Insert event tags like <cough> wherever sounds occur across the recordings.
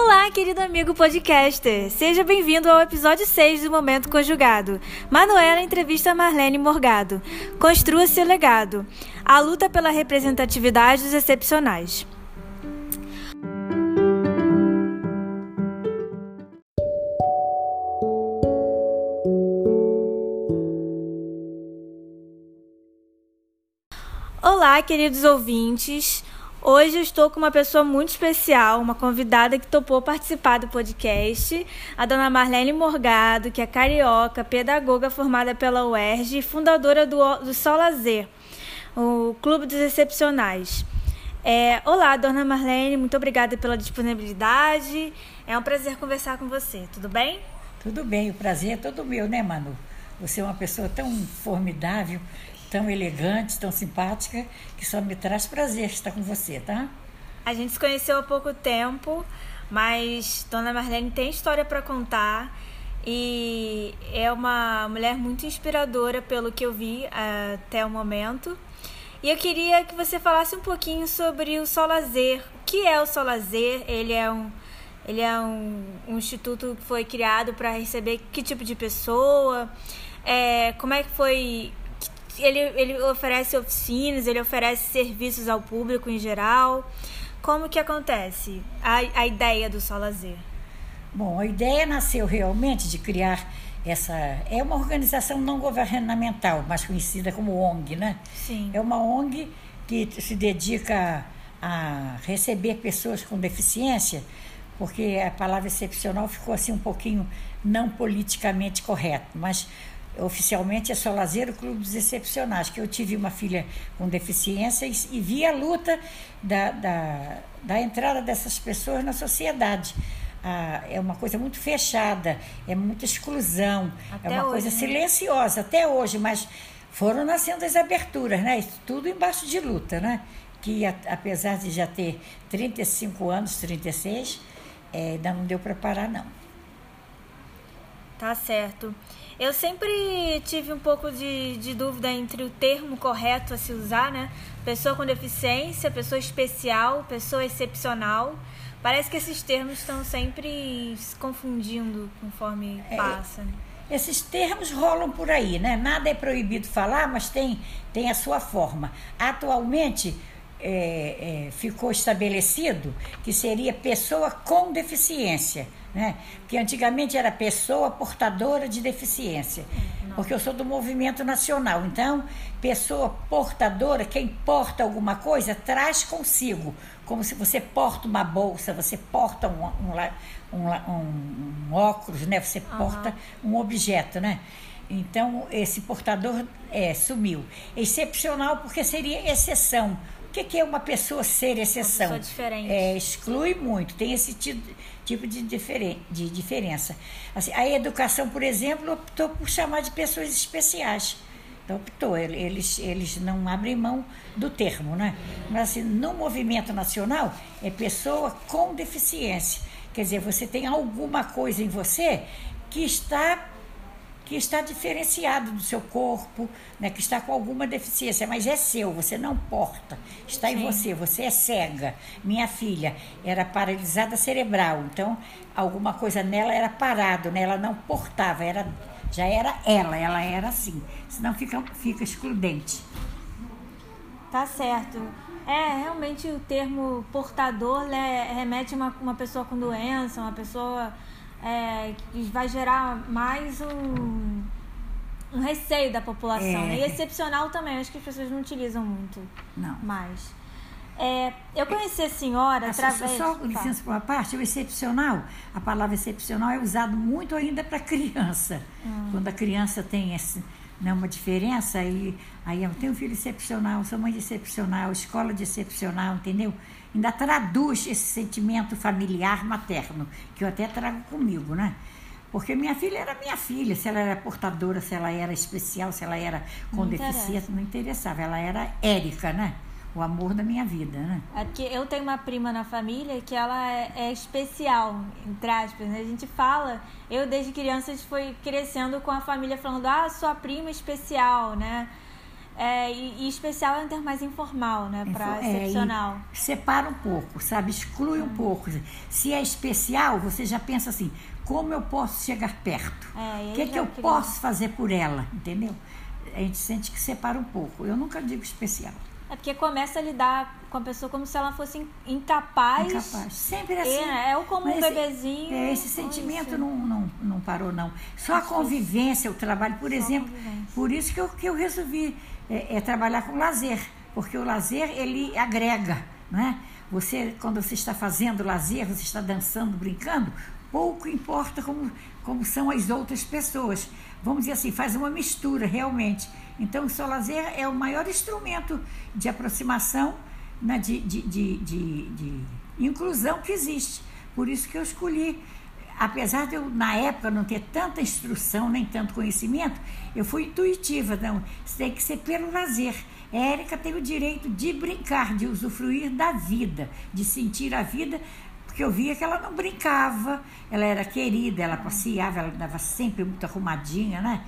Olá, querido amigo podcaster! Seja bem-vindo ao episódio 6 do Momento Conjugado. Manuela entrevista Marlene Morgado. Construa seu legado. A luta pela representatividade dos excepcionais. Olá, queridos ouvintes. Hoje eu estou com uma pessoa muito especial, uma convidada que topou participar do podcast, a dona Marlene Morgado, que é carioca, pedagoga formada pela UERJ e fundadora do, do Sol Lazer, o Clube dos Excepcionais. É, olá, dona Marlene, muito obrigada pela disponibilidade. É um prazer conversar com você, tudo bem? Tudo bem, o prazer é todo meu, né, Manu? Você é uma pessoa tão formidável tão elegante, tão simpática, que só me traz prazer estar com você, tá? A gente se conheceu há pouco tempo, mas Dona Marlene tem história para contar e é uma mulher muito inspiradora pelo que eu vi uh, até o momento. E eu queria que você falasse um pouquinho sobre o Solazer. O que é o Solazer? Ele é um ele é um, um instituto que foi criado para receber que tipo de pessoa? É, como é que foi ele, ele oferece oficinas, ele oferece serviços ao público em geral. Como que acontece a, a ideia do Sol Lazer? Bom, a ideia nasceu realmente de criar essa. É uma organização não governamental, mais conhecida como ONG, né? Sim. É uma ONG que se dedica a receber pessoas com deficiência, porque a palavra excepcional ficou assim um pouquinho não politicamente correto, mas oficialmente é só Lazer, Clube dos Excepcionais, que eu tive uma filha com deficiência e, e vi a luta da, da, da entrada dessas pessoas na sociedade. Ah, é uma coisa muito fechada, é muita exclusão, até é uma hoje, coisa né? silenciosa até hoje, mas foram nascendo as aberturas, né? Isso tudo embaixo de luta, né? Que a, apesar de já ter 35 anos, 36, é, ainda não deu para parar, não. Tá certo. Eu sempre tive um pouco de, de dúvida entre o termo correto a se usar, né? Pessoa com deficiência, pessoa especial, pessoa excepcional. Parece que esses termos estão sempre se confundindo conforme É, passa. né? Esses termos rolam por aí, né? Nada é proibido falar, mas tem, tem a sua forma. Atualmente é, é, ficou estabelecido que seria pessoa com deficiência, né? Porque antigamente era pessoa portadora de deficiência. Porque eu sou do movimento nacional. Então, pessoa portadora, quem porta alguma coisa, traz consigo. Como se você porta uma bolsa, você porta um, um, um, um- um óculos, né? Você porta um objeto, né? Então, esse portador é, sumiu. Excepcional porque seria exceção. O que, que é uma pessoa ser exceção? pessoa diferente. É, exclui muito, tem esse ti- tipo de, diferen- de diferença. Assim, a educação, por exemplo, optou por chamar de pessoas especiais. Então, optou, ele- eles, eles não abrem mão do termo, né? Mas assim, no movimento nacional, é pessoa com deficiência. Quer dizer, você tem alguma coisa em você que está que está diferenciado do seu corpo, né, que está com alguma deficiência, mas é seu, você não porta, está em Sim. você, você é cega. Minha filha era paralisada cerebral, então alguma coisa nela era parado, né, ela não portava, era, já era ela, ela era assim, senão fica, fica excludente. Tá certo. É, realmente o termo portador né, remete a uma, uma pessoa com doença, uma pessoa é, que vai gerar mais um, um receio da população. É. né? E excepcional também, acho que as pessoas não utilizam muito Não. mais. É, eu conheci a senhora Só- através. Só, Fala. licença por uma parte, o excepcional, a palavra excepcional é usado muito ainda para criança. Hum. Quando a criança tem esse, né, uma diferença, aí, aí eu tenho um filho excepcional, sou mãe de excepcional, escola de excepcional, entendeu? Ainda traduz esse sentimento familiar materno, que eu até trago comigo, né? Porque minha filha era minha filha, se ela era portadora, se ela era especial, se ela era com Não deficiência, interessa. não interessava. Ela era Érica, né? O amor da minha vida, né? Porque eu tenho uma prima na família que ela é, é especial, entre aspas, né? A gente fala, eu desde criança foi crescendo com a família falando, ah, sua prima especial, né? É, e, e, especial é um termo mais informal, né? Para é, excepcional. separa um pouco, sabe? Exclui hum. um pouco. Se é especial, você já pensa assim: como eu posso chegar perto? É, o que, que eu queria... posso fazer por ela? Entendeu? A gente sente que separa um pouco. Eu nunca digo especial. É porque começa a lidar com a pessoa como se ela fosse incapaz. Incapaz. Sempre é assim. É, é o como um bebezinho. É, esse sentimento não, não, não parou, não. Só a convivência, o trabalho, por exemplo. Por isso que eu, que eu resolvi é, é, trabalhar com lazer. Porque o lazer, ele agrega, né? Você, quando você está fazendo lazer, você está dançando, brincando, pouco importa como, como são as outras pessoas. Vamos dizer assim, faz uma mistura realmente. Então, o lazer é o maior instrumento de aproximação, né, de, de, de, de inclusão que existe. Por isso que eu escolhi apesar de eu, na época, não ter tanta instrução, nem tanto conhecimento, eu fui intuitiva. Não, isso tem que ser pelo lazer. Érica tem o direito de brincar, de usufruir da vida, de sentir a vida, porque eu via que ela não brincava, ela era querida, ela passeava, ela dava sempre muito arrumadinha, né?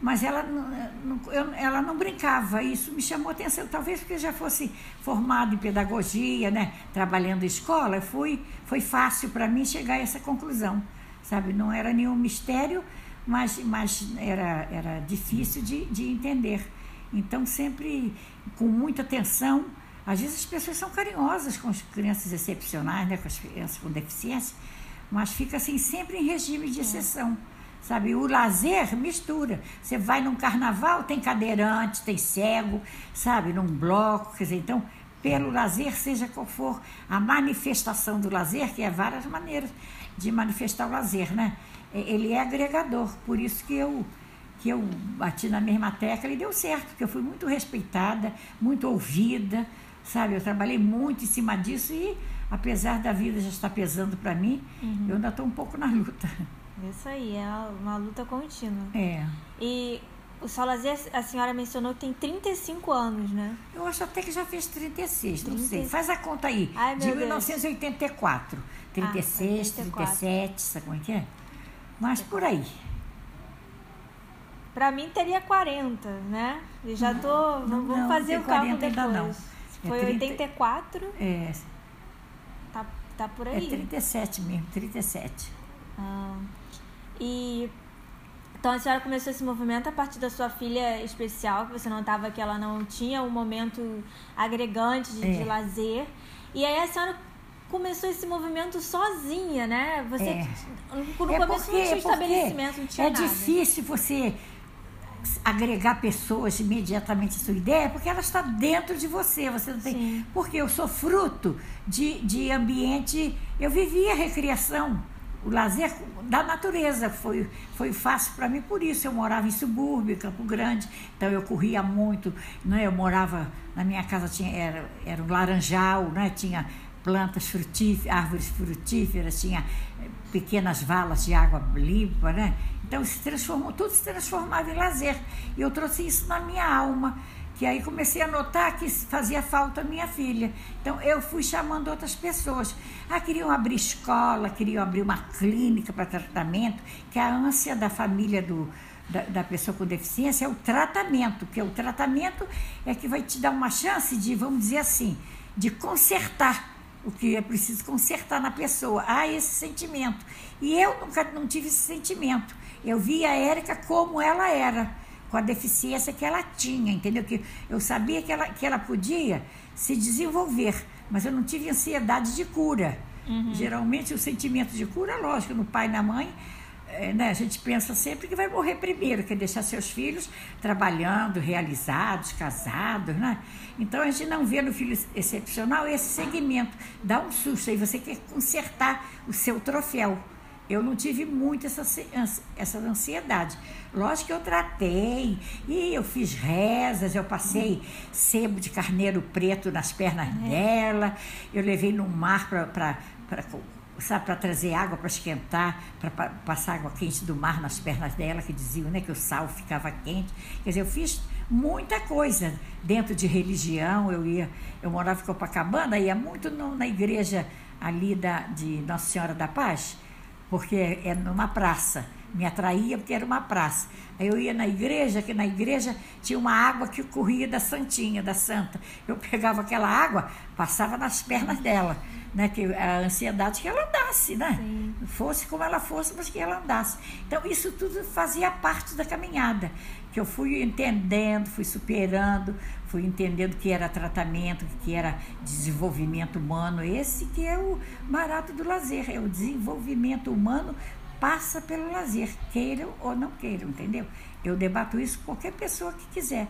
Mas ela não, eu, ela não brincava. Isso me chamou a atenção, talvez porque já fosse formado em pedagogia, né, trabalhando em escola, foi, foi fácil para mim chegar a essa conclusão, sabe? Não era nenhum mistério, mas, mas era, era difícil de, de entender. Então, sempre com muita atenção. Às vezes as pessoas são carinhosas com as crianças excepcionais, né, com as crianças com deficiência, mas fica assim sempre em regime de é. exceção. Sabe, o lazer mistura. Você vai num carnaval, tem cadeirante, tem cego, sabe, num bloco, quer dizer, então, pelo lazer, seja qual for a manifestação do lazer, que é várias maneiras de manifestar o lazer, né? Ele é agregador, por isso que eu que eu bati na mesma tecla e deu certo, porque eu fui muito respeitada, muito ouvida, sabe? Eu trabalhei muito em cima disso e, apesar da vida já estar pesando para mim, uhum. eu ainda estou um pouco na luta. Isso aí, é uma luta contínua. É. E o Salazar, a senhora mencionou que tem 35 anos, né? Eu acho até que já fez 36, 30... não sei. Faz a conta aí. Ai, de 1984. 36, ah, 37, sabe como é que é? Mas por aí. Pra mim teria 40, né? E já tô. Não, vamos fazer o cálculo depois. Não. Foi é 30... 84? É. Tá, tá por aí. É 37 mesmo, 37. Ah. E então a senhora começou esse movimento a partir da sua filha especial, que você notava que ela não tinha um momento agregante de, é. de lazer. E aí a senhora começou esse movimento sozinha, né? Você é. no é começo porque, não tinha estabelecimento, não tinha É nada. difícil você agregar pessoas imediatamente à sua ideia, porque ela está dentro de você. Você não tem. Sim. Porque eu sou fruto de, de ambiente. Eu vivia recriação o lazer da natureza foi, foi fácil para mim por isso. Eu morava em subúrbio, Campo Grande, então eu corria muito. Né? Eu morava, na minha casa tinha, era, era um laranjal, né? tinha plantas frutíferas, árvores frutíferas, tinha eh, pequenas valas de água limpa, né? Então se transformou, tudo se transformava em lazer. E eu trouxe isso na minha alma que aí comecei a notar que fazia falta minha filha. Então eu fui chamando outras pessoas. Ah, queriam abrir escola, queriam abrir uma clínica para tratamento, que a ânsia da família do, da, da, pessoa com deficiência é o tratamento, que o tratamento é que vai te dar uma chance de, vamos dizer assim, de consertar o que é preciso consertar na pessoa. Há esse sentimento. E eu nunca não tive esse sentimento. Eu vi a Érica como ela era com a deficiência que ela tinha, entendeu? Que eu sabia que ela, que ela podia se desenvolver, mas eu não tive ansiedade de cura. Uhum. Geralmente o sentimento de cura, lógico, no pai e na mãe, é, né, a gente pensa sempre que vai morrer primeiro, quer deixar seus filhos trabalhando, realizados, casados, né? Então a gente não vê no filho excepcional esse segmento, dá um susto, aí você quer consertar o seu troféu. Eu não tive muito essa, essa ansiedade. Lógico que eu tratei, e eu fiz rezas, eu passei sebo de carneiro preto nas pernas é. dela, eu levei no mar para sabe, para trazer água para esquentar, para passar água quente do mar nas pernas dela, que diziam né, que o sal ficava quente. Quer dizer, eu fiz muita coisa dentro de religião. Eu ia, eu morava em Copacabana, ia muito no, na igreja ali da, de Nossa Senhora da Paz porque é numa praça. me atraía porque era uma praça. Aí eu ia na igreja, que na igreja tinha uma água que corria da Santinha, da Santa. Eu pegava aquela água, passava nas pernas dela, né? Que a ansiedade que ela andasse, né? Sim. Fosse como ela fosse, mas que ela andasse. Então isso tudo fazia parte da caminhada, que eu fui entendendo, fui superando, fui entendendo que era tratamento, que era desenvolvimento humano. Esse que é o barato do lazer, é o desenvolvimento humano passa pelo lazer, queiram ou não queiram, entendeu? Eu debato isso com qualquer pessoa que quiser.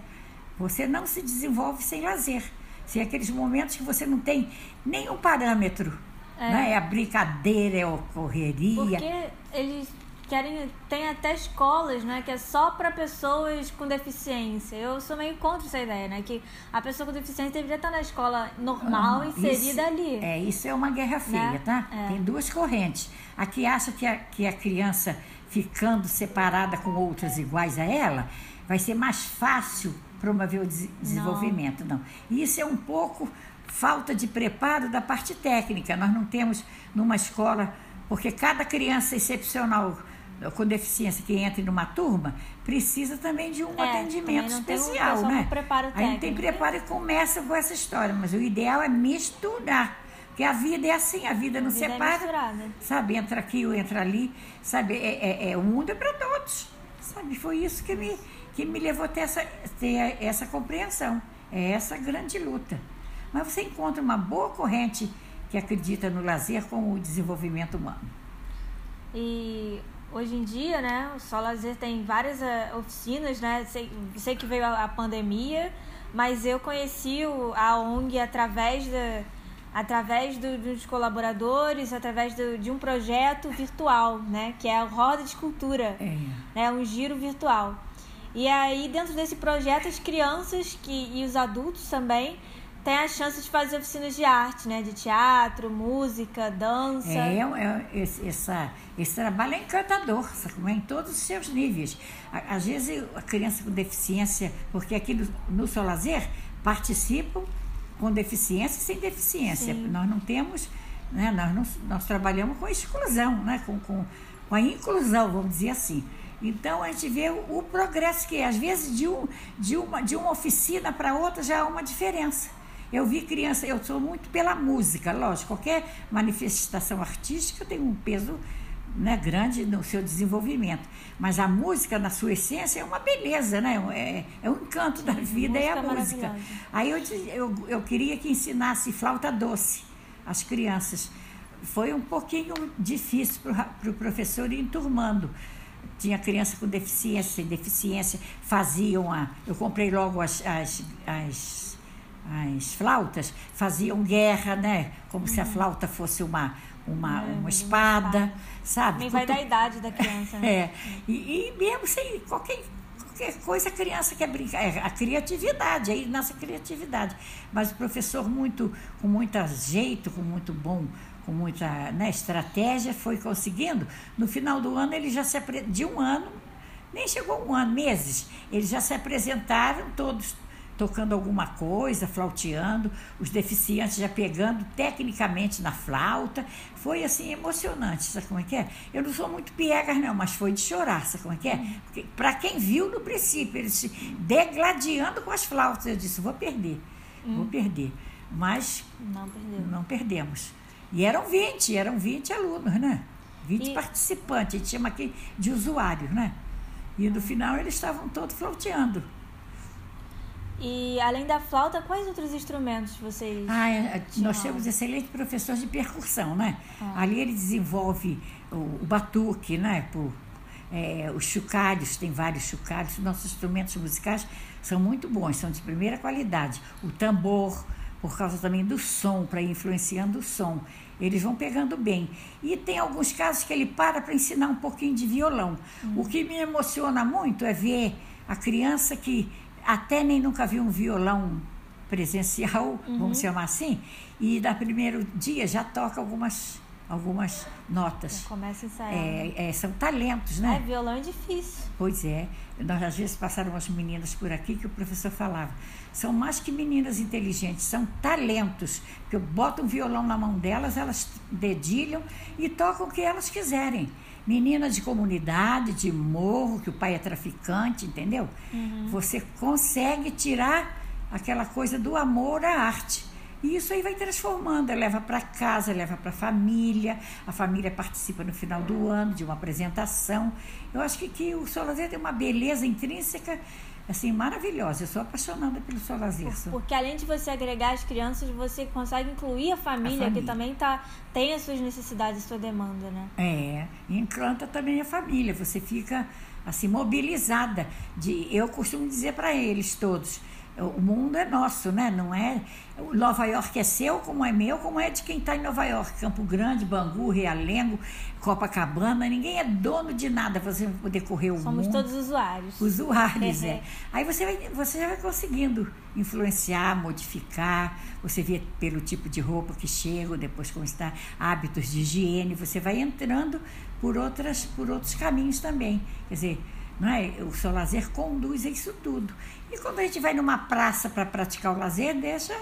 Você não se desenvolve sem lazer. Sem aqueles momentos que você não tem nenhum parâmetro. É, né? é a brincadeira, é a correria. Porque eles querem tem até escolas, né, que é só para pessoas com deficiência. Eu sou meio contra essa ideia, né, que a pessoa com deficiência deveria estar na escola normal, ah, inserida isso, ali. É, isso é uma guerra né? feia, né? tá? É. Tem duas correntes. A que acha que a, que a criança ficando separada com outras iguais a ela, vai ser mais fácil promover o desenvolvimento. Não. não. Isso é um pouco falta de preparo da parte técnica. Nós não temos numa escola, porque cada criança excepcional com deficiência que entra numa turma precisa também de um é, atendimento especial, um, né? Preparo Aí não tem preparo e começa com essa história, mas o ideal é misturar. Porque a vida é assim, a vida não a vida é separa. É sabe, entra aqui ou entra ali. Sabe, é, é, é o mundo é para todos. Sabe, foi isso que me, que me levou a ter essa, ter essa compreensão. É essa grande luta. Mas você encontra uma boa corrente que acredita no lazer como o desenvolvimento humano. E hoje em dia, né, o Sol Lazer tem várias uh, oficinas, né? Sei, sei que veio a, a, pandemia, mas eu conheci o, a ONG através da através do, dos colaboradores, através do, de um projeto virtual, né, que é a Roda de Cultura, é. né, um giro virtual. E aí dentro desse projeto as crianças que, e os adultos também tem a chance de fazer oficinas de arte, né? De teatro, música, dança. É, é esse, essa, esse trabalho é encantador, sabe? É em todos os seus níveis. Às vezes a criança com deficiência, porque aqui no, no Sol Lazer participam com deficiência e sem deficiência. Sim. Nós não temos, né? nós, não, nós trabalhamos com exclusão, né? com, com, com a inclusão, vamos dizer assim. Então a gente vê o, o progresso que é. Às vezes de, um, de, uma, de uma oficina para outra já há uma diferença. Eu vi criança, eu sou muito pela música, lógico, qualquer manifestação artística tem um peso né, grande no seu desenvolvimento. Mas a música, na sua essência, é uma beleza, né? É, é o encanto da vida, é a música. Aí eu, eu, eu queria que ensinasse flauta doce às crianças. Foi um pouquinho difícil para o pro professor ir enturmando. Tinha criança com deficiência, sem deficiência, faziam a. Eu comprei logo as, as, as, as flautas, faziam guerra, né? Como uhum. se a uhum. flauta fosse uma uma, é, uma espada, sabe? Nem vai da idade da criança, né? <laughs> É. E, e mesmo sem qualquer, qualquer coisa a criança quer brincar. É a criatividade, aí nasce a criatividade. Mas o professor, muito, com muito jeito, com muito bom, com muita né, estratégia, foi conseguindo. No final do ano, ele já se de um ano, nem chegou um ano, meses, eles já se apresentaram todos tocando alguma coisa, flauteando, os deficientes já pegando tecnicamente na flauta. Foi assim emocionante, sabe como é que é? Eu não sou muito piegas, não, mas foi de chorar, sabe como é que é? Para quem viu no princípio, eles se degladiando com as flautas, eu disse: vou perder, hum. vou perder. Mas não, não perdemos. E eram 20, eram 20 alunos, né? 20 e... participantes, a gente chama aqui de usuários, né? E no final eles estavam todos flauteando. E além da flauta, quais outros instrumentos vocês? Ah, nós temos excelente professor de percussão, né? Ah. Ali ele desenvolve o, o batuque, né? Por, é, os chocalhos, tem vários chocalhos. Nossos instrumentos musicais são muito bons, são de primeira qualidade. O tambor, por causa também do som, para ir influenciando o som. Eles vão pegando bem. E tem alguns casos que ele para para ensinar um pouquinho de violão. Hum. O que me emociona muito é ver a criança que até nem nunca vi um violão presencial, uhum. vamos chamar assim, e no primeiro dia já toca algumas algumas notas. Já começa a ensaiar. É, é, são talentos, né? É, violão é difícil. Pois é. Nós às vezes passaram umas meninas por aqui que o professor falava. São mais que meninas inteligentes, são talentos. Que eu boto um violão na mão delas, elas dedilham e tocam o que elas quiserem. Menina de comunidade, de morro, que o pai é traficante, entendeu? Uhum. Você consegue tirar aquela coisa do amor à arte. E isso aí vai transformando, leva para casa, leva para a família, a família participa no final do ano de uma apresentação. Eu acho que, que o Solazer tem uma beleza intrínseca assim, maravilhosa. Eu sou apaixonada pelo Solazer. Porque além de você agregar as crianças, você consegue incluir a família, a família. que também tá, tem as suas necessidades, a sua demanda, né? É, encanta também a família. Você fica assim mobilizada de eu costumo dizer para eles todos o mundo é nosso, né? Não é Nova York é seu, como é meu, como é de quem está em Nova York, Campo Grande, Bangu, Realengo, Copacabana. Ninguém é dono de nada. Você vai poder correr o Somos mundo. todos usuários. Usuários, é. <laughs> Aí você vai, você vai conseguindo influenciar, modificar. Você vê pelo tipo de roupa que chega, depois como está hábitos de higiene. Você vai entrando por outras, por outros caminhos também. Quer dizer não é? O seu lazer conduz a isso tudo. E quando a gente vai numa praça para praticar o lazer, deixa,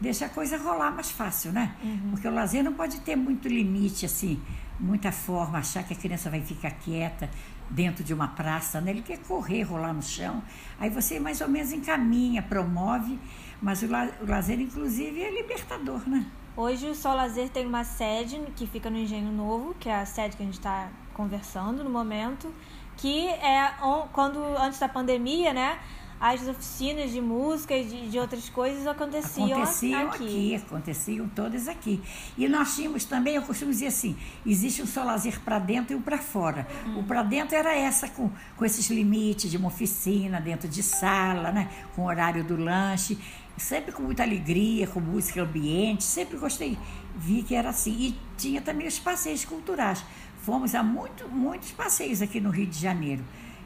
deixa a coisa rolar mais fácil, né? Uhum. Porque o lazer não pode ter muito limite, assim, muita forma, achar que a criança vai ficar quieta dentro de uma praça, né? Ele quer correr, rolar no chão. Aí você mais ou menos encaminha, promove, mas o, la o lazer, inclusive, é libertador, né? Hoje o Sol Lazer tem uma sede que fica no Engenho Novo, que é a sede que a gente está conversando no momento que é quando antes da pandemia, né? As oficinas de música e de, de, outras coisas aconteciam, aconteciam aqui. aqui. Aconteciam todas aqui. E nós tínhamos também, eu costumo dizer assim, existe um solazer para dentro e um para fora. Hum. O para dentro era essa, com, com esses limites de uma oficina dentro de sala, né? com horário do lanche, sempre com muita alegria, com música ambiente, sempre gostei, vi que era assim. E tinha também os passeios culturais Fomos a muito, muitos passeios aqui no Rio de Janeiro,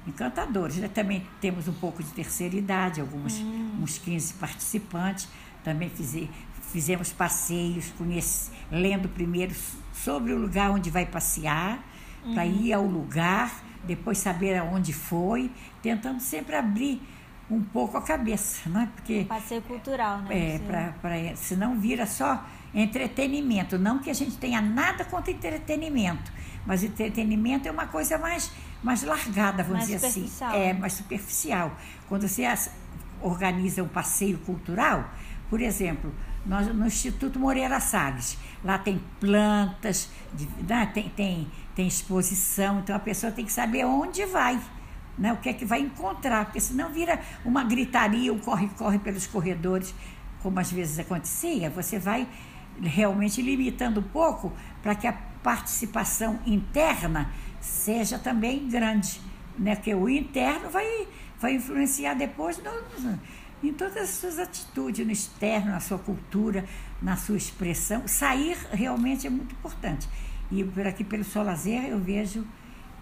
encantadores. Né? Também temos um pouco de terceira idade, alguns hum. uns 15 participantes. Também fize, fizemos passeios, conhece, lendo primeiro sobre o lugar onde vai passear, uhum. para ir ao lugar, depois saber aonde foi, tentando sempre abrir um pouco a cabeça, não é? Porque passeio cultural, né? É, para para senão vira só entretenimento, não que a gente tenha nada contra entretenimento, mas entretenimento é uma coisa mais, mais largada, vamos mais dizer assim. É, mais superficial. Quando você organiza um passeio cultural, por exemplo, nós, no Instituto Moreira Salles, lá tem plantas, né, tem, tem, tem exposição, então a pessoa tem que saber onde vai. Né, o que é que vai encontrar, porque senão vira uma gritaria, um corre-corre pelos corredores, como às vezes acontecia, você vai realmente limitando um pouco para que a participação interna seja também grande, né? Que o interno vai, vai influenciar depois no, em todas as suas atitudes, no externo, na sua cultura, na sua expressão. Sair realmente é muito importante. E por aqui pelo Solazer eu vejo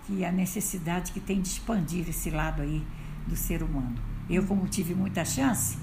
que a necessidade que tem de expandir esse lado aí do ser humano. Eu, como tive muita chance,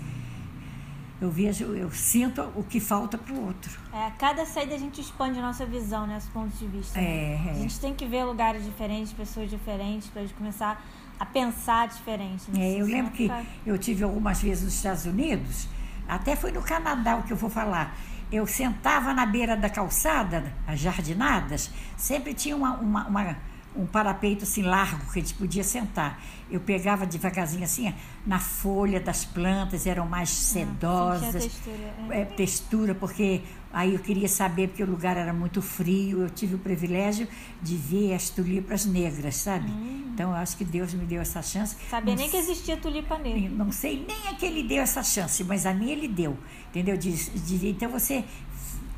eu vejo, eu sinto o que falta para o outro. É, a cada saída a gente expande a nossa visão, né, os pontos de vista. Né? É, é. A gente tem que ver lugares diferentes, pessoas diferentes, para a gente começar a pensar diferente. Né? É, eu lembro que eu tive algumas vezes nos Estados Unidos, até foi no Canadá o que eu vou falar. Eu sentava na beira da calçada, as jardinadas, sempre tinha uma, uma, uma um parapeito assim largo que a gente podia sentar. Eu pegava devagarzinho assim, na folha das plantas, eram mais ah, sedosas. Ah, textura, é. É, textura, porque aí eu queria saber, porque o lugar era muito frio, eu tive o privilégio de ver as tulipas negras, sabe? Hum. Então eu acho que Deus me deu essa chance. Sabia nem que existia tulipa negra. Não sei nem a que ele deu essa chance, mas a mim ele deu, entendeu? De, de, então você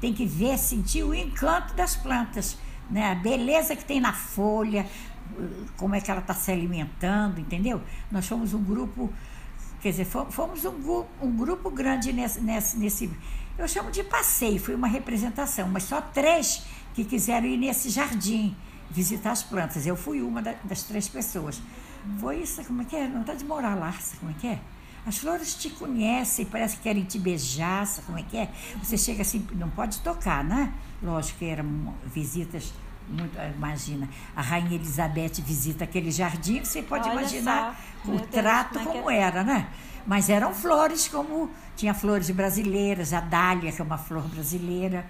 tem que ver, sentir o encanto das plantas né? A beleza que tem na folha, como é que ela está se alimentando, entendeu? Nós fomos um grupo, quer dizer, fomos um, um grupo grande nesse, nesse, nesse, eu chamo de passeio, foi uma representação, mas só três que quiseram ir nesse jardim visitar as plantas. Eu fui uma das três pessoas. Foi isso, como é que é? Não está de morar lá, como é que é? As flores te conhecem, parece que querem te beijar, sabe como é que é? Você chega assim, não pode tocar, né? Lógico que eram visitas muito, imagina, a Rainha Elizabeth visita aquele jardim, você pode Olha imaginar só. o Meu trato Deus, como, é como é? era, né? Mas eram flores como tinha flores brasileiras, a dália, que é uma flor brasileira,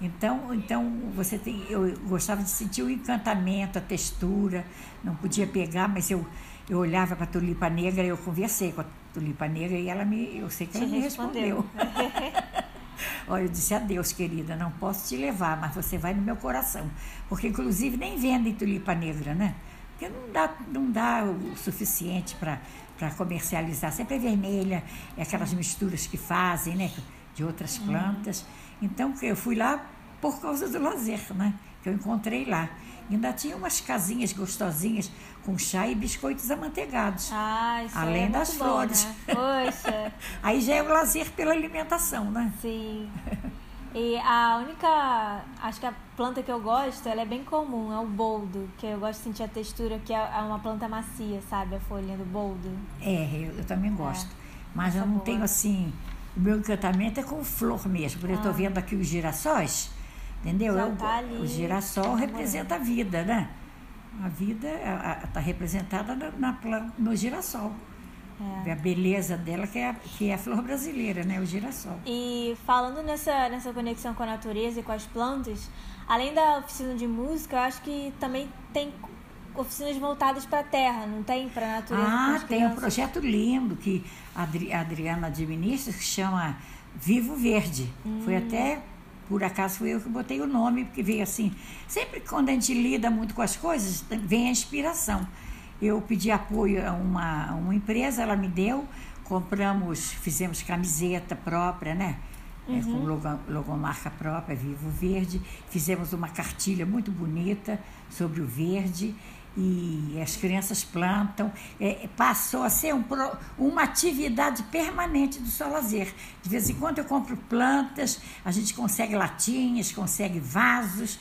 Então, então você tem, eu gostava de sentir o encantamento, a textura, não podia pegar, mas eu, eu olhava para a tulipa negra, eu conversei com a tulipa negra e ela me, eu sei que ela me respondeu. <laughs> Olha, eu disse, adeus, querida, não posso te levar, mas você vai no meu coração. Porque, inclusive, nem vendem tulipa negra, né? Porque não dá, não dá o suficiente para comercializar. Sempre é vermelha, é aquelas misturas que fazem, né? De outras plantas. Então, eu fui lá por causa do lazer, né? Que eu encontrei lá. Ainda tinha umas casinhas gostosinhas com chá e biscoitos amanteigados. Ah, isso além é das flores. Bom, né? Poxa. <laughs> Aí já é o lazer pela alimentação, né? Sim. E a única, acho que a planta que eu gosto, ela é bem comum, é o boldo, que eu gosto de sentir a textura, que é uma planta macia, sabe? A folhinha do boldo. É, eu, eu também gosto. É, Mas eu essa não boa. tenho assim. O meu encantamento é com flor mesmo. Porque eu estou vendo aqui os girassóis, entendeu? Tá o girassol namorando. representa a vida, né? A vida está representada na, na no girassol. É. A beleza dela, que é, a, que é a flor brasileira, né? O girassol. E falando nessa, nessa conexão com a natureza e com as plantas, além da oficina de música, eu acho que também tem oficinas voltadas para a terra, não tem? Para a natureza. Ah, tem um projeto lindo que a Adri- a Adriana administra, que chama Vivo Verde. Foi Hum. até, por acaso, fui eu que botei o nome, porque veio assim. Sempre quando a gente lida muito com as coisas, vem a inspiração. Eu pedi apoio a uma, uma empresa, ela me deu, compramos, fizemos camiseta própria, né? É, com logo, logomarca própria, Vivo Verde. Fizemos uma cartilha muito bonita sobre o verde e as crianças plantam. É, passou a ser um uma atividade permanente do Solazer. De vez em quando eu compro plantas, a gente consegue latinhas, consegue vasos,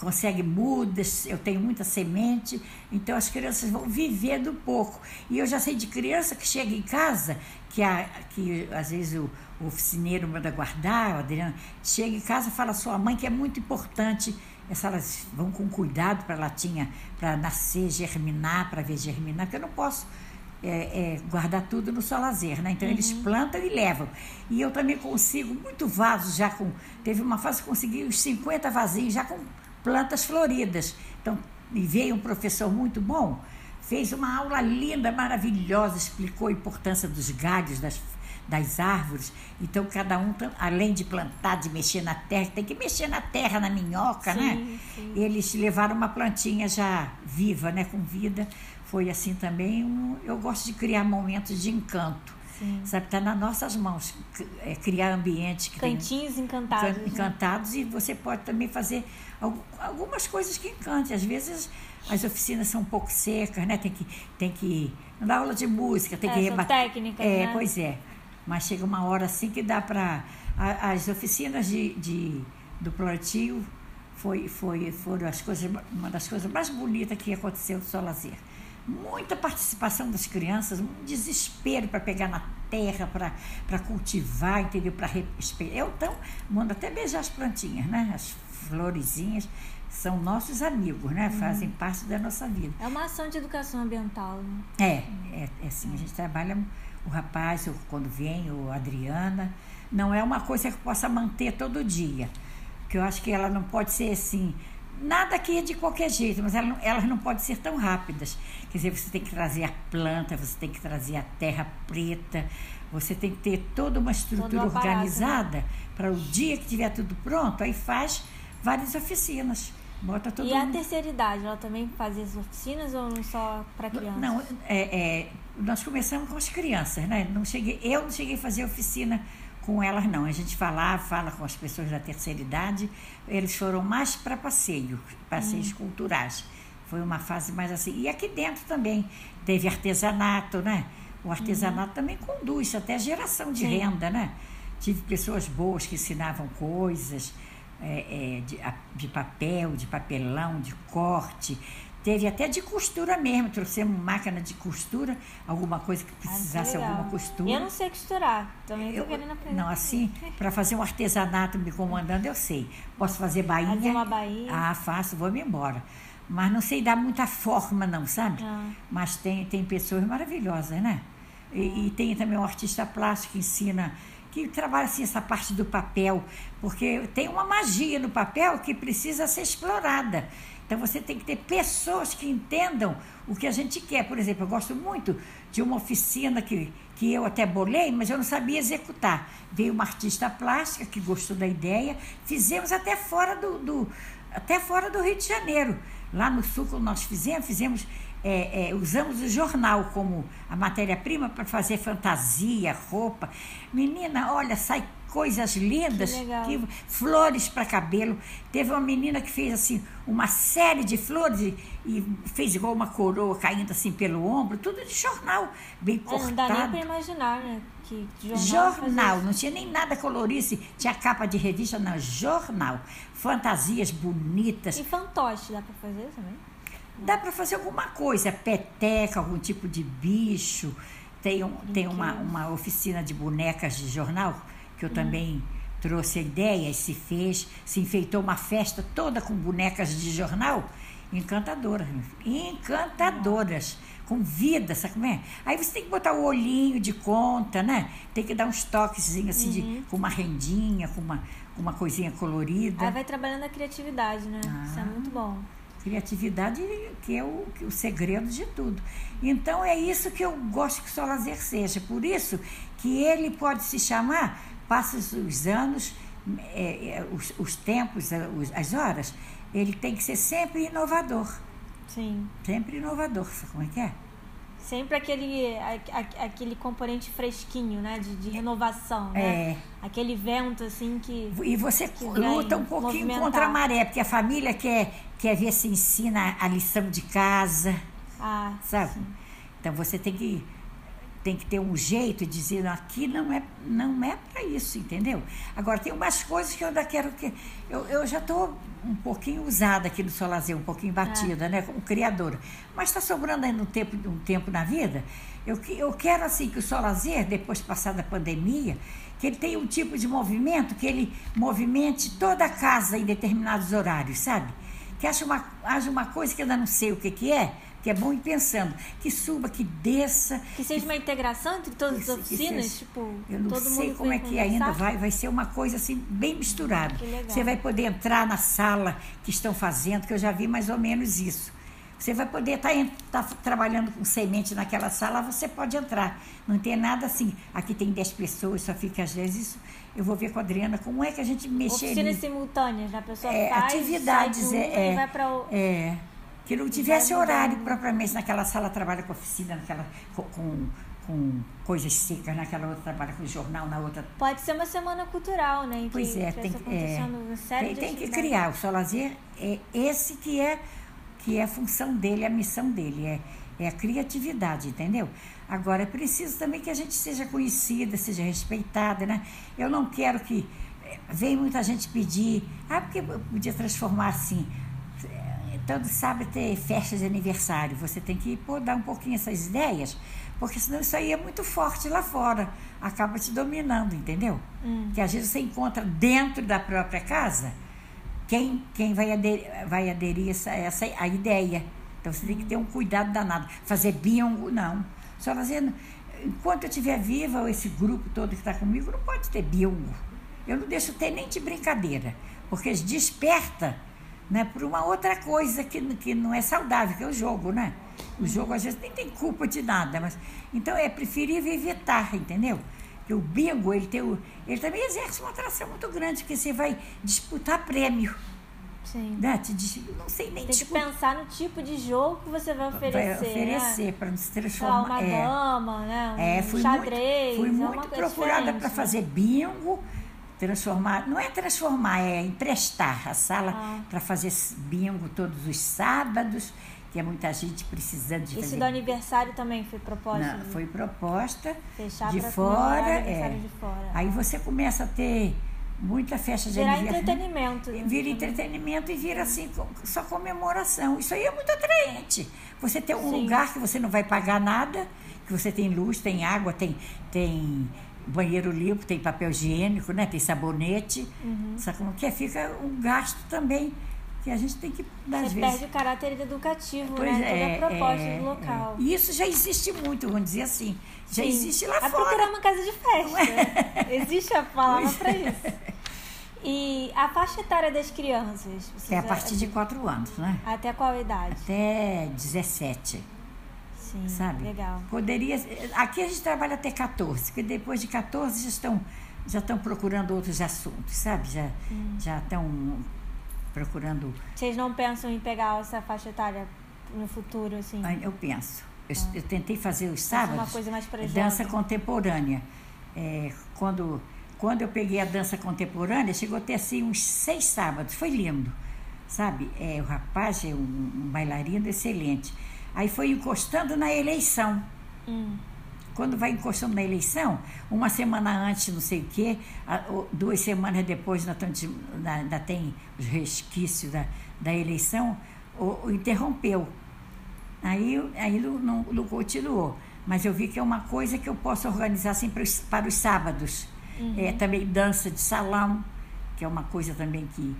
consegue mudas, eu tenho muita semente, então as crianças vão viver do pouco. E eu já sei de criança que chega em casa, que, a, que às vezes o, o oficineiro manda guardar, o Adriano, chega em casa e fala à sua mãe que é muito importante, elas vão com cuidado para a latinha, para nascer, germinar, para ver germinar, porque eu não posso é, é, guardar tudo no solazer, né? Então eles plantam e levam. E eu também consigo muito vasos já com. Teve uma fase que consegui uns 50 vasinhos já com plantas floridas. Então, e veio um professor muito bom, fez uma aula linda, maravilhosa, explicou a importância dos galhos, das, das árvores. Então, cada um, além de plantar, de mexer na terra, tem que mexer na terra, na minhoca, Sim, né? sim. Eles levaram uma plantinha já viva, né? Com vida. Foi assim também. um- eu gosto de criar momentos de encanto. Sim. Sabe, está nas nossas mãos. é, criar ambientes que tem- Cantinhos encantados. Can- né? encantados e você pode também fazer al- algumas coisas que encantem. Às vezes as oficinas são um pouco secas, né? Tem que, tem que não dá aula de música, tem É, que rebater. técnicas, É, né? pois é. Mas chega uma hora assim que dá para as oficinas de, de- do plantio foi, foi, foram as coisas, uma das coisas mais bonitas que aconteceu no Solazer. Muita participação das crianças, um desespero para pegar na terra, para cultivar, entendeu? Para Eu então mando até beijar as plantinhas, né? As florezinhas são nossos amigos, né? Fazem parte da nossa vida. É uma ação de educação ambiental. Né? É, é, é assim, a gente trabalha, o rapaz, quando vem, o Adriana, não é uma coisa que possa manter todo dia. Porque eu acho que ela não pode ser assim, nada aqui é de qualquer jeito, mas ela não- elas não podem ser tão rápidas. Quer dizer, você tem que trazer a planta, você tem que trazer a terra preta, você tem que ter toda uma estrutura aparato, né? organizada para o dia que tiver tudo pronto, aí faz várias oficinas. Bota todo E a mundo. terceira idade, ela também fazia as oficinas ou não só para crianças? Não, é, é, nós começamos com as crianças, né? Não cheguei, eu não cheguei a fazer oficina com elas, não. A gente falava, fala com as pessoas da terceira idade, eles foram mais para passeio, passeios culturais. Foi uma fase mais assim. E aqui dentro também teve artesanato, né? O artesanato também conduz até a geração de Sim. renda, né? Tive pessoas boas que ensinavam coisas é, é, de, de papel, de papelão, de corte. Teve até de costura mesmo. Trouxemos máquina de costura, alguma coisa que Ah, precisasse legal. alguma costura. Eu não sei costurar, também Eu- querendo aprender. não, assim, para fazer um artesanato me comandando, eu sei. Posso fazer bainha. Fazer uma bainha. Ah, faço, vou-me embora. Mas não sei dar muita forma, não, sabe? Ah. Mas tem, tem pessoas maravilhosas, né? E, e tem também um artista plástico que ensina que trabalha assim essa parte do papel, porque tem uma magia no papel que precisa ser explorada. Então você tem que ter pessoas que entendam o que a gente quer. Por exemplo, eu gosto muito de uma oficina que, que eu até bolei, mas eu não sabia executar. Veio uma artista plástica que gostou da ideia, fizemos até fora do, do até fora do Rio de Janeiro. Lá no sul, quando nós fizemos, fizemos é, é, usamos o jornal como a matéria-prima para fazer fantasia, roupa. Menina, olha, sai coisas lindas, que que, flores para cabelo. Teve uma menina que fez assim uma série de flores e, e, fez igual uma coroa caindo assim pelo ombro, tudo de jornal, bem cortado. É, não dá nem para imaginar, né? Que jornal, jornal não tinha nem nada colorice, tinha capa de revista, não, jornal. Fantasias bonitas. E fantoche dá para fazer também? Dá para fazer alguma coisa, peteca, algum tipo de bicho. Tem, um, tem uma, uma oficina de bonecas de jornal, que eu também trouxe a ideia, se fez, se enfeitou uma festa toda com bonecas de jornal. Encantadoras, encantadoras, com vida, sabe como é? Aí você tem que botar o olhinho de conta, né? Tem que dar uns toquezinhos assim, uhum. de, com uma rendinha, com uma, uma coisinha colorida. Aí vai trabalhando a criatividade, né? Ah. Isso é muito bom. Criatividade que é o, que é o segredo de tudo. Então é isso que eu gosto que o Solazer seja. Por isso que ele pode se chamar, passa os anos, é, é, os, os, tempos, é, as horas, ele tem que ser sempre inovador. Sim. Sempre inovador, como é que é? Sempre aquele, aquele componente fresquinho, né? De, de renovação, né? É. Aquele vento, assim, que. E você que luta um pouquinho movimentar. contra a maré, porque a família quer, quer ver se ensina a lição de casa. Ah, sabe? Sim. Então você tem que tem que ter um jeito de dizer aqui não é não é para isso, entendeu? Agora tem umas coisas que eu ainda quero que eu, eu já estou um pouquinho usada aqui no Solazer, um pouquinho batida, é. né, como criadora. Mas está sobrando ainda um tempo um tempo na vida. Eu eu quero assim que o Solazer depois de passar da pandemia que ele tenha um tipo de movimento que ele movimente toda a casa em determinados horários, sabe? Que haja uma, haja uma coisa que eu ainda não sei o que, que é, que é bom ir pensando, que suba, que desça. Que seja uma integração entre todas as oficinas, seja, tipo, eu não sei como é que ainda vai, vai ser uma coisa assim bem misturada. Você vai poder entrar na sala que estão fazendo, que eu já vi mais ou menos isso. Você vai poder estar tá, tá trabalhando com semente naquela sala, você pode entrar. Não tem nada assim, aqui tem 10 pessoas, só fica às vezes isso. Eu vou ver com a Adriana como é que a gente mexeria. Oficinas simultâneas, né? a pessoa é, faz, atividades, é, é, vai para o... é, que não tivesse horário propriamente naquela sala trabalha com oficina, naquela com, com, coisas secas, naquela outra trabalha com jornal, na outra. Pode ser uma semana cultural, né? Em pois que é, tem, é, tem, tem que criar. O Solazer é esse que é que é a função dele, a missão dele, é, é a criatividade, entendeu? Agora, é preciso também que a gente seja conhecida, seja respeitada, né? Eu não quero que. Eh, vem muita gente pedir, ah, porque podia transformar assim todo sábado ter festa de aniversário. Você tem que pô, dar um pouquinho essas ideias, porque senão isso aí é muito forte lá fora. Acaba te dominando, entendeu? Hum. Que às vezes você encontra dentro da própria casa quem, quem vai, aderir, vai aderir essa, essa a ideia. Então você tem que ter um cuidado danado. Fazer bingo, não. Só fazendo. Enquanto eu estiver viva, esse grupo todo que está comigo, não pode ter bingo. Eu não deixo ter nem de brincadeira, porque desperta né, por uma outra coisa que, que não é saudável, que é o jogo, né? O jogo às vezes nem tem culpa de nada, mas então é preferível evitar, entendeu? Que o bingo ele tem o, ele também exerce uma atração muito grande, porque você vai disputar prêmio. Sim. Né? Te, não sei nem Tem que pensar no tipo de jogo que você vai oferecer. Vai oferecer né? para não se transformar. Uma é, dama, né? Um é, fui xadrez. Muito, fui é muito procurada para fazer bingo transformar, não é transformar, é emprestar a sala ah. para fazer bingo todos os sábados, que é muita gente precisando de Esse fazer. do aniversário também foi proposta? Não, foi proposta Fechar de fora, é. de fora. Aí você começa a ter muita festa de Virar aniversário. entretenimento. Né? Vira entretenimento e vira assim, só comemoração. Isso aí é muito atraente. Você tem um Sim. lugar que você não vai pagar nada, que você tem luz, tem água, tem, tem banheiro limpo, tem papel higiênico, né? tem sabonete. Uhum. Sabe como que é? Fica um gasto também, que a gente tem que, das Você vezes... perde o caráter educativo, pois né? É, Toda a proposta é, do local. É. E isso já existe muito, vamos dizer assim. Já Sim. existe lá a fora. procurar uma casa de festa. <laughs> existe a palavra para isso. E a faixa etária das crianças? É a partir de 4 anos, né? Até qual idade? Até 17. Sim, sabe? legal. Poderia. Aqui a gente trabalha até 14, porque depois de 14 já estão, já estão procurando outros assuntos, sabe? Já, hum. já estão procurando. Vocês não pensam em pegar essa faixa etária no futuro, assim? Eu penso. Eu, ah. eu tentei fazer os sábados. Uma coisa mais dança contemporânea. É, quando, quando eu peguei a dança contemporânea, chegou a ter assim uns seis sábados. Foi lindo. Sabe? É, o rapaz é um, um bailarino excelente. Aí foi encostando na eleição. Hum. Quando vai encostando na eleição, uma semana antes, não sei o quê, duas semanas depois, ainda tem os resquícios da, da eleição, o, interrompeu. Aí, aí não, não, não, continuou. Mas eu vi que é uma coisa que eu posso organizar assim para os, para os sábados. Uhum. É, também dança de salão, que é uma coisa também que,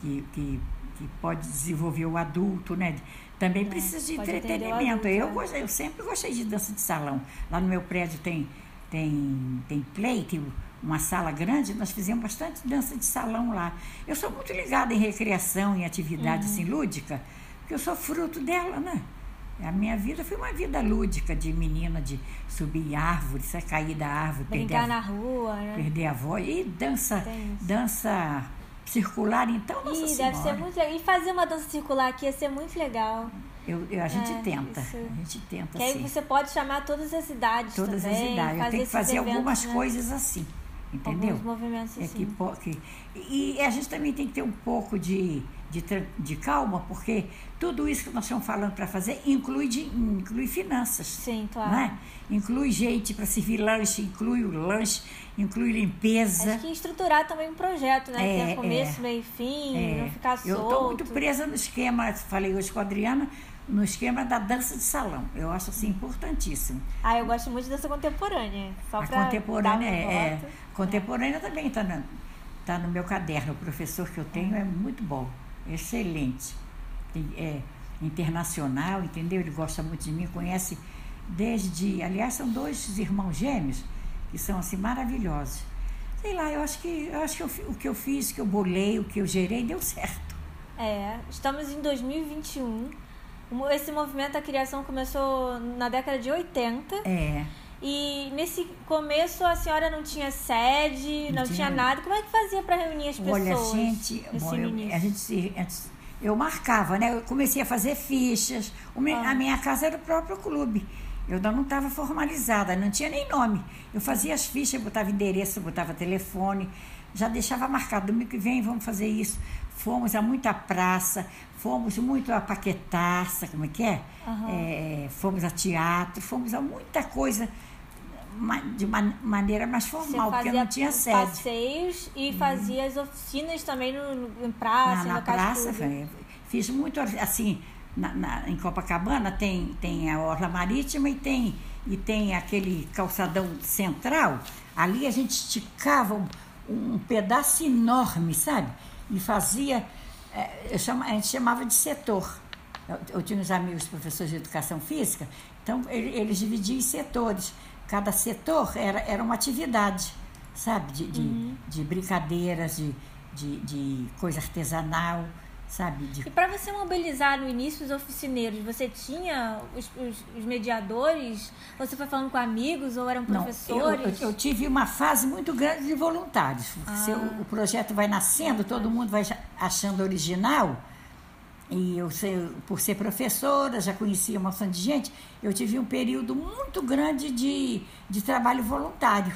que, que, que pode desenvolver o adulto, né? Também é, precisa de entretenimento. Adulto, eu, né? gostei, eu sempre gostei de dança de salão. Lá no meu prédio tem, tem, tem play, tem uma sala grande, nós fizemos bastante dança de salão lá. Eu sou muito ligada em recreação, em atividade uhum. assim, lúdica, porque eu sou fruto dela, né? A minha vida foi uma vida lúdica de menina, de subir árvores, cair da árvore, brincar perder a, na rua, né? perder a voz e dança, dança circular, então, nossa Ih, deve ser muito legal. E fazer uma dança circular aqui ia ser muito legal. Eu, eu a gente é, tenta, isso. a gente tenta. Que aí você pode chamar todas as idades Todas também, as idades. Eu tenho que fazer eventos, algumas né? coisas assim, entendeu? Alguns movimentos é assim. Que, que, e a gente também tem que ter um pouco de, de, de calma, porque tudo isso que nós estamos falando para fazer inclui, de, inclui finanças. Sim, claro. Né? Inclui gente para servir lanche, inclui o lanche, inclui limpeza. Acho que estruturar também um projeto, né? É, Ter começo, é, meio e fim, é. não ficar solto. Eu estou muito presa no esquema, falei hoje com a Adriana, no esquema da dança de salão. Eu acho assim importantíssimo. Ah, eu gosto muito de dança contemporânea. Só a contemporânea é, é, contemporânea também está no, tá no meu caderno. O professor que eu tenho é muito bom, excelente. É internacional, entendeu? Ele gosta muito de mim, conhece desde, aliás, são dois irmãos gêmeos que são assim maravilhosos. Sei lá, eu acho que, eu acho que eu, o que eu fiz, o que eu bolei, o que eu gerei, deu certo. É, estamos em 2021. Esse movimento da criação começou na década de 80. É. E nesse começo a senhora não tinha sede, não, não tinha... tinha... nada. Como é que fazia para reunir as pessoas? Olha, gente, bom, eu, a gente eu marcava, né? Eu comecei a fazer fichas. Ah. A minha casa era o próprio clube. Eu ainda não estava formalizada, não tinha nem nome. Eu fazia as fichas, botava endereço, botava telefone, já deixava marcado. Domingo que vem vamos fazer isso. Fomos a muita praça, fomos muito a Paquetaça, como é que é? Uhum. é? Fomos a teatro, fomos a muita coisa de uma maneira mais formal, porque não tinha sede. passeios e fazia as oficinas também no, no em praça, na, na praça. Foi, fiz muito assim na, na, em Copacabana tem, tem a Orla Marítima e tem, e tem aquele calçadão central. Ali a gente esticava um, um pedaço enorme, sabe? E fazia. É, eu chama, a gente chamava de setor. Eu, eu, tinha uns amigos professores de educação física, então eles dividiam em setores. Cada setor era, era uma atividade, sabe? De, de, uhum. de brincadeiras, de, de, de coisa artesanal sabe? De... E para você mobilizar no início os oficineiros, você tinha os, os, os, mediadores? Você foi falando com amigos ou eram professores? Não, eu, eu, eu, tive uma fase muito grande de voluntários. Ah. Se o, o projeto vai nascendo, todo mundo vai achando original. E eu, por ser professora, já conhecia uma montão de gente, eu tive um período muito grande de, de trabalho voluntário,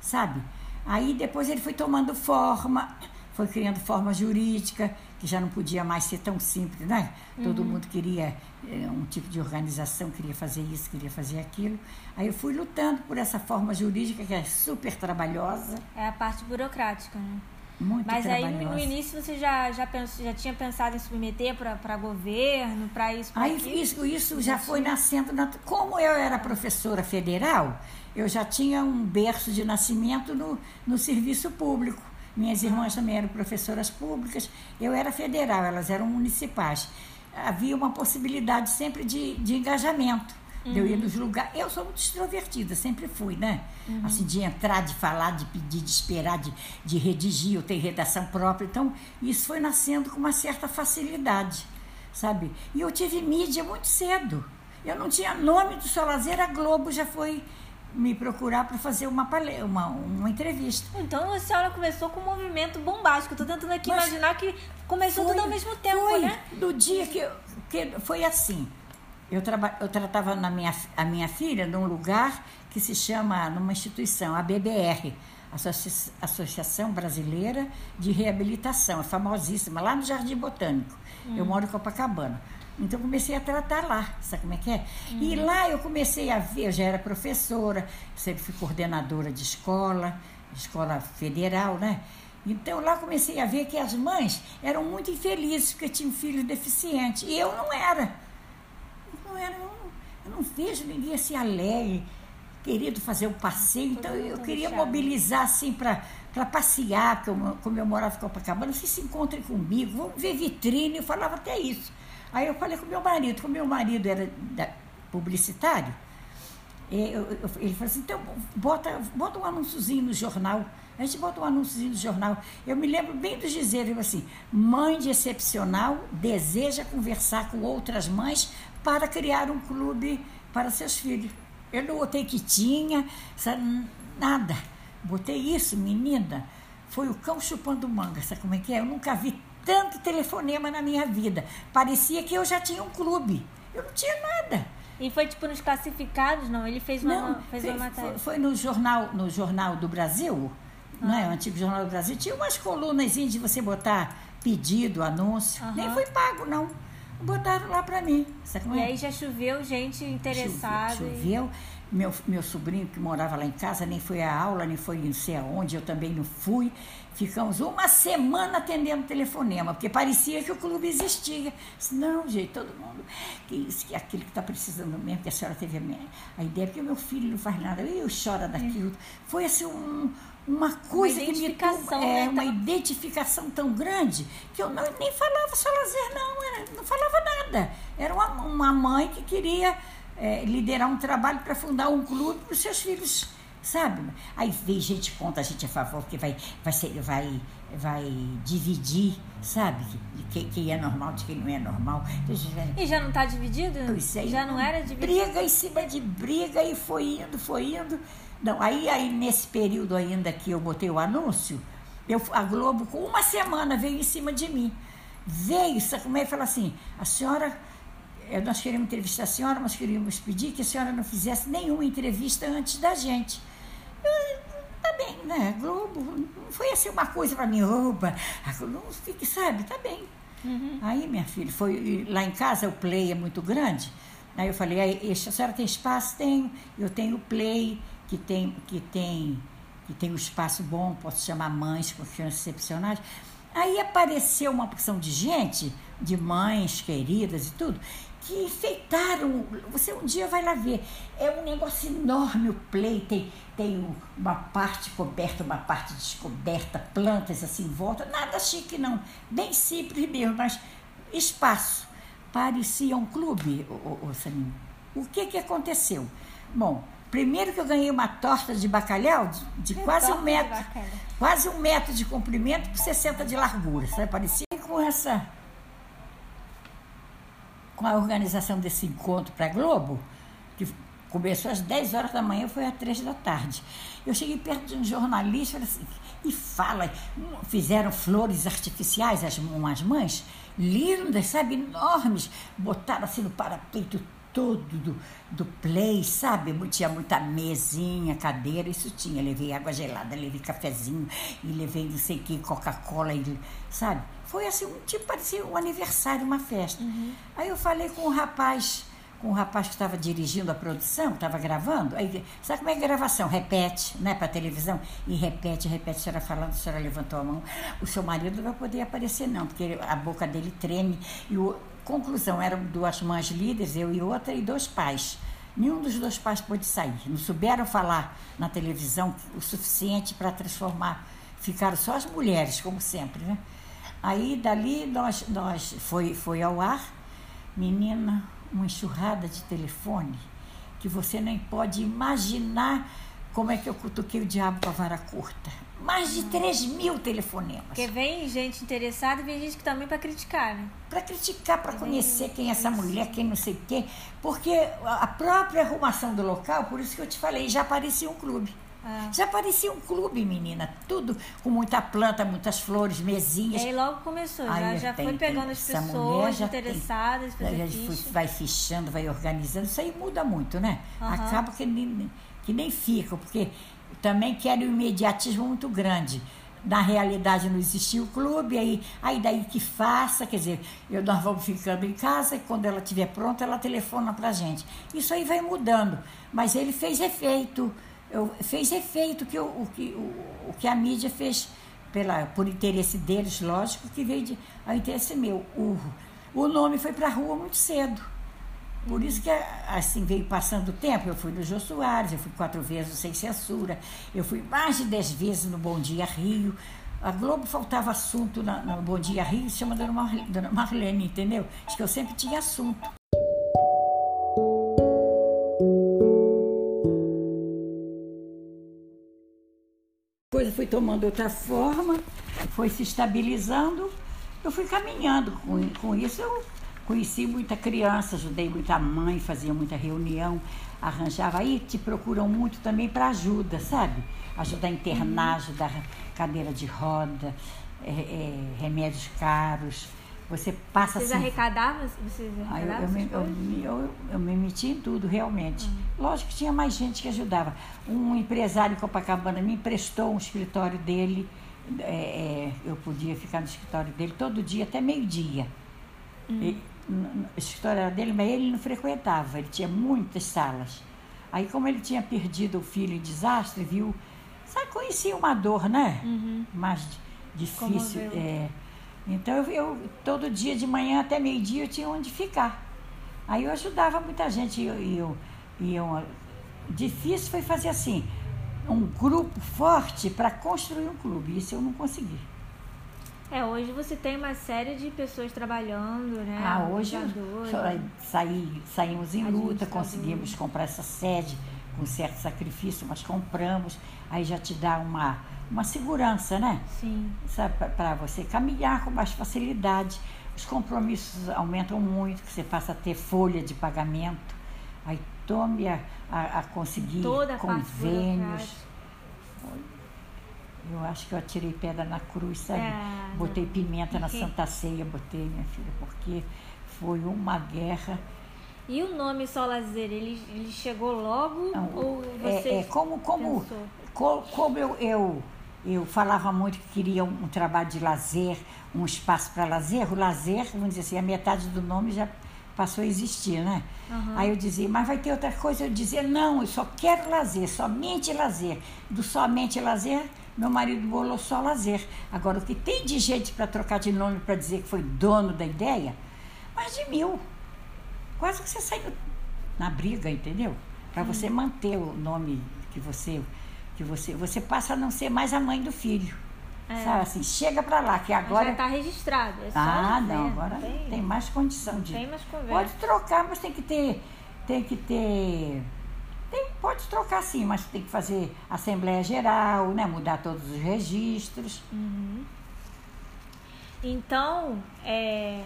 sabe? Aí depois ele foi tomando forma, foi criando forma jurídica, que já não podia mais ser tão simples, né? Todo uhum. mundo queria é, um tipo de organização, queria fazer isso, queria fazer aquilo. Aí eu fui lutando por essa forma jurídica que é super trabalhosa. É a parte burocrática, né? Muito Mas aí no início você já, já, pensou, já tinha pensado em submeter para governo, para isso? Pra aí isso, isso já foi nascendo. Na, como eu era professora federal, eu já tinha um berço de nascimento no, no serviço público Minhas irmãs também eram professoras públicas, eu era federal, elas eram municipais. Havia uma possibilidade sempre de, de engajamento. Uhum. Eu ia nos lugares. Eu sou muito extrovertida, sempre fui, né? Uhum. Assim, de entrar, de falar, de pedir, de esperar, de, de redigir, eu tenho redação própria. Então, isso foi nascendo com uma certa facilidade, sabe? E eu tive mídia muito cedo. Eu não tinha nome do Solazeira, a Globo já foi me procurar para fazer uma, uma, uma entrevista. Então a senhora começou com um movimento bombástico. Estou tentando aqui Mas imaginar que começou foi, tudo ao mesmo tempo, foi, né? No dia que, que foi assim. Eu, traba, eu tratava na minha, a minha filha num lugar que se chama, numa instituição, a BBR, Associa Associação Brasileira de Reabilitação, é famosíssima, lá no Jardim Botânico. Hum. Eu moro em Copacabana. Então comecei a tratar lá, sabe como é que é? Hum. E lá eu comecei a ver, eu já era professora, sempre fui coordenadora de escola, escola federal, né? Então lá comecei a ver que as mães eram muito infelizes porque tinham filhos deficientes. E eu não era não era, eu não, vejo ninguém assim alegre, querido fazer o um passeio. Então eu queria mobilizar assim para para passear, porque eu, como eu morava em Copacabana, vocês se encontrem comigo, vamos ver vitrine, eu falava até isso. Aí eu falei com meu marido, como meu marido era publicitário, eu, eu, ele falou assim, então bota, bota um anúnciozinho no jornal. A gente bota um anúnciozinho no jornal. Eu me lembro bem do dizer, assim, mãe de excepcional deseja conversar com outras mães para criar um clube para seus filhos. Eu não botei que tinha, nada. Botei isso, menina. Foi o cão chupando manga, sabe como é que é? Eu nunca vi tanto telefonema na minha vida. Parecia que eu já tinha um clube. Eu não tinha nada. E foi tipo nos classificados, não? Ele fez uma, não, fez uma matéria. Foi, foi, no jornal, no jornal do Brasil, ah. não é? O antigo jornal do Brasil tinha umas colunas de você botar pedido, anúncio. Nem foi pago, não botaram lá para mim. E é? aí já choveu gente interessada. Choveu. choveu. E... Meu, meu sobrinho que morava lá em casa nem foi à aula, nem foi não sei aonde, eu também não fui. Ficamos uma semana atendendo telefonema, porque parecia que o clube existia. Não, gente, todo mundo. Que isso, que aquilo que está precisando mesmo, que a senhora teve a, minha, a ideia, porque o meu filho não faz nada, eu choro daquilo. É. Foi assim um uma coisa uma que me é né? uma identificação tão grande que eu não, nem falava só lazer não era, não falava nada. Era uma, uma mãe que queria é, liderar um trabalho para fundar um clube para os seus filhos sabe? Aí vem gente contra a gente a favor que vai vai ser vai vai dividir sabe? Quem, é normal de quem não é normal. E já não está dividido? Pois é, já não era dividido? briga em cima de briga e foi indo foi indo não, aí, aí nesse período ainda que eu botei o anúncio, eu, a Globo, com uma semana, veio em cima de mim. Veio, como é? Falou assim, a senhora, eh, nós queríamos entrevistar a senhora, mas queríamos pedir que a senhora não fizesse nenhuma entrevista antes da gente. Eu, tá bem, né? Globo, não foi assim uma coisa para mim, opa, não fique, sabe, tá bem. Uhum. Aí, minha filha, foi lá em casa o play é muito grande. Aí eu falei, a senhora tem espaço? Tenho, eu tenho play que tem, que tem, que tem um espaço bom, posso chamar mães excepcionais. Aí apareceu uma porção de gente, de mães queridas e tudo, que enfeitaram. Você um dia vai lá ver. É um negócio enorme o play, tem, tem uma parte coberta, uma parte descoberta, plantas assim em volta. Nada chique, não. Bem simples mesmo, mas espaço. Parecia um clube, o, o, o, o que, que aconteceu? Bom, Primeiro que eu ganhei uma torta de bacalhau de, de quase um metro. Quase um metro de comprimento por 60 de largura. Sabe? Parecia com essa. Com a organização desse encontro para a Globo, que começou às 10 horas da manhã, foi às 3 da tarde. Eu cheguei perto de um jornalista e falei assim, e fala, fizeram flores artificiais, as, umas mães, lindas, sabe, enormes, botaram assim no parapeito todo do, do play, sabe? Tinha muita mesinha, cadeira, isso tinha. Levei água gelada, levei cafezinho e levei não sei o que, Coca-Cola, sabe? Foi assim, um tipo, parecia um aniversário, uma festa. Uhum. Aí eu falei com o rapaz, com o rapaz que estava dirigindo a produção, estava gravando. Aí, sabe como é gravação? Repete, né, para televisão? E repete, repete, a senhora falando, a senhora levantou a mão. O seu marido não vai poder aparecer, não, porque a boca dele treme e o Conclusão, eram duas mães líderes, eu e outra, e dois pais. Nenhum dos dois pais pôde sair. Não souberam falar na televisão o suficiente para transformar. ficaram só as mulheres, como sempre, né? Aí dali nós, nós foi, foi ao ar, menina, uma enxurrada de telefone que você nem pode imaginar como é que eu cutuquei o diabo com a vara curta. Mais de 3 mil telefonemas. Porque vem gente interessada e vem gente que também para criticar, né? Para criticar, para conhecer quem é essa mulher, quem não sei quem. Porque a própria arrumação do local, por isso que eu te falei, já parecia um clube. Ah. Já parecia um clube, menina. Tudo com muita planta, muitas flores, mesinhas. E aí logo começou, já, já tem, foi pegando tem, as pessoas interessadas. Tem, a gente vai fichando, vai organizando. Isso aí muda muito, né? Uhum. Acaba que nem, que nem fica, porque também querem um imediatismo muito grande. Na realidade não existia o clube, aí, aí daí que faça, quer dizer, eu, nós vamos ficando em casa e quando ela estiver pronta, ela telefona pra gente. Isso aí vai mudando, mas ele fez efeito eu, fez efeito que o, o, que, o, o que a mídia fez pela, por interesse deles, lógico, que veio de, ao interesse meu. O, o nome foi para a rua muito cedo. Por isso que, assim, veio passando o tempo. Eu fui no Jô Soares, eu fui quatro vezes no Sem Censura, eu fui mais de dez vezes no Bom Dia Rio. A Globo faltava assunto na, no Bom Dia Rio, chama Dona Marlene, Dona Marlene, entendeu? Acho que eu sempre tinha assunto. coisa foi tomando outra forma, foi se estabilizando. Eu fui caminhando com, com isso. Eu conheci muita criança, ajudei muita mãe, fazia muita reunião, arranjava. Aí te procuram muito também para ajuda, sabe? Ajuda a internar, uhum. ajudar cadeira de roda, é, é, remédios caros. Você passa Vocês assim. Arrecadavam, vocês arrecadavam? eu, eu, me, eu, eu, eu, me meti em tudo, realmente. Uhum. Lógico que tinha mais gente que ajudava. Um empresário em Copacabana me emprestou um escritório dele. É, é, eu podia ficar no escritório dele todo dia, até meio-dia. Escritório dele, mas ele não frequentava, ele tinha muitas salas. Aí, como ele tinha perdido o filho em desastre, viu. Sabe, conhecia uma dor, né? Uhum. Mais difícil. É, então eu, eu, todo dia de manhã até meio-dia eu tinha onde ficar. Aí eu ajudava muita gente e eu, eu, eu, difícil foi fazer assim um grupo forte para construir um clube. Isso eu não consegui. É, hoje você tem uma série de pessoas trabalhando, né? Ah, hoje saí, saímos em luta, conseguimos comprar essa sede com certo sacrifício, mas compramos. Aí já te dá uma uma segurança, né? Sim. Para você caminhar com mais facilidade. Os compromissos aumentam muito, que você passa a ter folha de pagamento. Aí tome a, a, a conseguir Toda convênios. Eu acho que eu atirei pedra na cruz, sabe? É, botei pimenta na Santa Ceia, botei, minha filha, porque foi uma guerra. E o nome Só Lazer, ele, ele chegou logo Não, ou você é, é como como, como, como eu, eu eu falava muito que queria um, um trabalho de lazer, um espaço para lazer. O lazer, vamos dizer assim, a metade do nome já passou a existir, né? Uhum. Aí eu dizia, mas vai ter outra coisa? Eu dizia, não, eu só quero lazer, somente lazer. Do somente lazer, meu marido bolou só lazer. Agora, o que tem de gente para trocar de nome para dizer que foi dono da ideia, mais de mil. Quase que você saiu na briga, entendeu? Para você manter o nome que você que você, você passa a não ser mais a mãe do filho. É. Sabe assim, chega para lá, que agora. já está registrado. É ah, não, agora tem, tem mais condição de. Tem mais conversa. Pode trocar, mas tem que ter. Tem que ter. Tem, pode trocar sim, mas tem que fazer Assembleia Geral, né? Mudar todos os registros. Uhum. Então, é,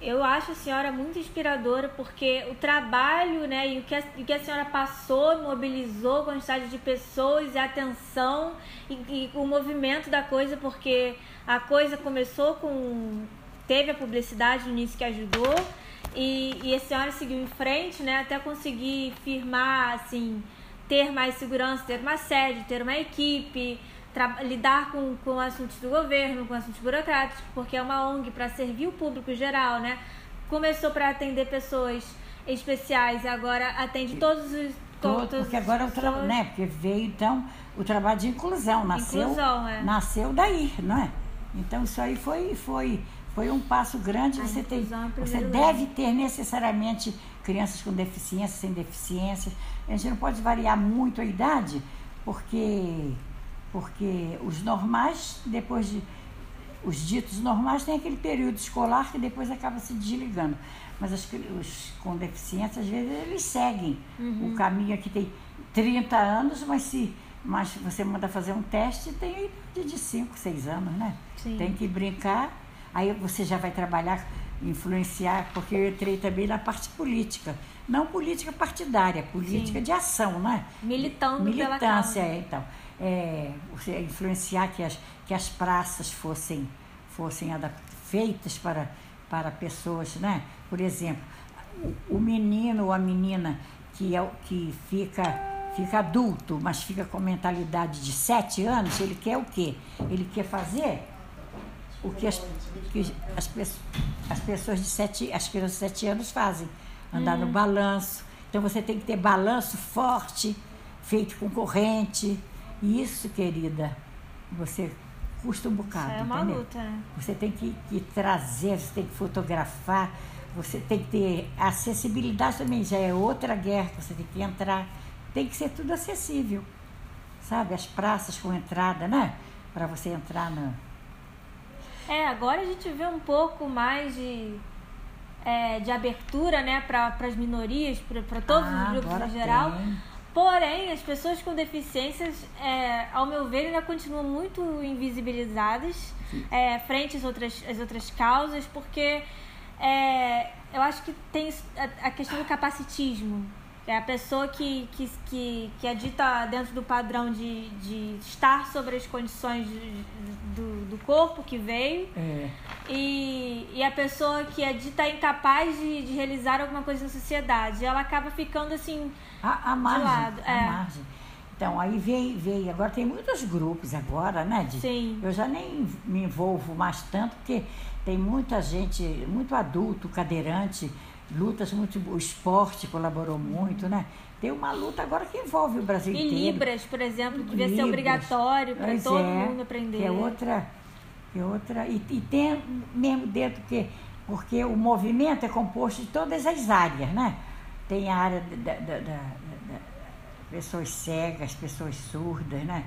eu acho a senhora muito inspiradora porque o trabalho né, e o que a, o que a senhora passou, mobilizou quantidade de pessoas e atenção e, e, o movimento da coisa, porque a coisa começou com. teve a publicidade no início que ajudou e, e a senhora seguiu em frente né, até conseguir firmar, assim, ter mais segurança, ter uma sede, ter uma equipe lidar com, com assuntos do governo, com assuntos burocráticos, porque é uma ONG para servir o público geral, né? Começou para atender pessoas especiais e agora atende todos os Todo, porque agora o trabalho, né? Porque veio então o trabalho de inclusão, nasceu, inclusão, é. nasceu daí, não é? Então isso aí foi foi foi um passo grande. Você tem, você deve ter necessariamente crianças com deficiência, sem deficiência. A gente não pode variar muito a idade, porque Porque os normais, depois de. Os ditos normais têm aquele período escolar que depois acaba se desligando. Mas as, os com deficiência, às vezes, eles seguem uhum. o caminho aqui tem 30 anos, mas se mas você manda fazer um teste, tem de 5, 6 anos, né? Sim. Tem que brincar, aí você já vai trabalhar, influenciar, porque eu entrei também na parte política. Não política partidária, política Sim. de ação, né? Militando Militância, é, então. É, influenciar que as, que as praças fossem, fossem feitas para, para pessoas, né? Por exemplo, o, o menino ou a menina que, é, que fica fica adulto, mas fica com mentalidade de sete anos, ele quer o quê? Ele quer fazer o que as, que as, as pessoas de sete, as crianças de sete anos fazem, andar no uhum. balanço. Então você tem que ter balanço forte, feito com corrente. Isso, querida, você custa um bocado. Isso é uma entendeu? luta. Né? Você tem que, que trazer, você tem que fotografar, você tem que ter acessibilidade também, já é outra guerra, você tem que entrar tem que ser tudo acessível, sabe? As praças com entrada, né? Para você entrar na. É, agora a gente vê um pouco mais de, é, de abertura, né, para as minorias, para todos ah, os grupos em geral. Tem. Porém, as pessoas com deficiências, é, ao meu ver, ainda continuam muito invisibilizadas é, frente às outras, às outras causas, porque é, eu acho que tem a, a questão do capacitismo, é a pessoa que, que, que, que é dita dentro do padrão de, de estar sobre as condições de, do, do corpo que veio. É. E, e a pessoa que é dita incapaz de, de realizar alguma coisa na sociedade. Ela acaba ficando assim. A, a margem. De lado. A é. margem. Então, aí veio, veio. Agora tem muitos grupos agora, né? De, Sim. Eu já nem me envolvo mais tanto, porque tem muita gente, muito adulto, cadeirante lutas muito, o esporte colaborou muito, né? Tem uma luta agora que envolve o Brasil e inteiro. E Libras, por exemplo, devia Libras, ser obrigatório para todo é, mundo aprender. É outra, é outra e, e tem mesmo dentro que porque o movimento é composto de todas as áreas, né? Tem a área da, da, da, da pessoas cegas, pessoas surdas, né?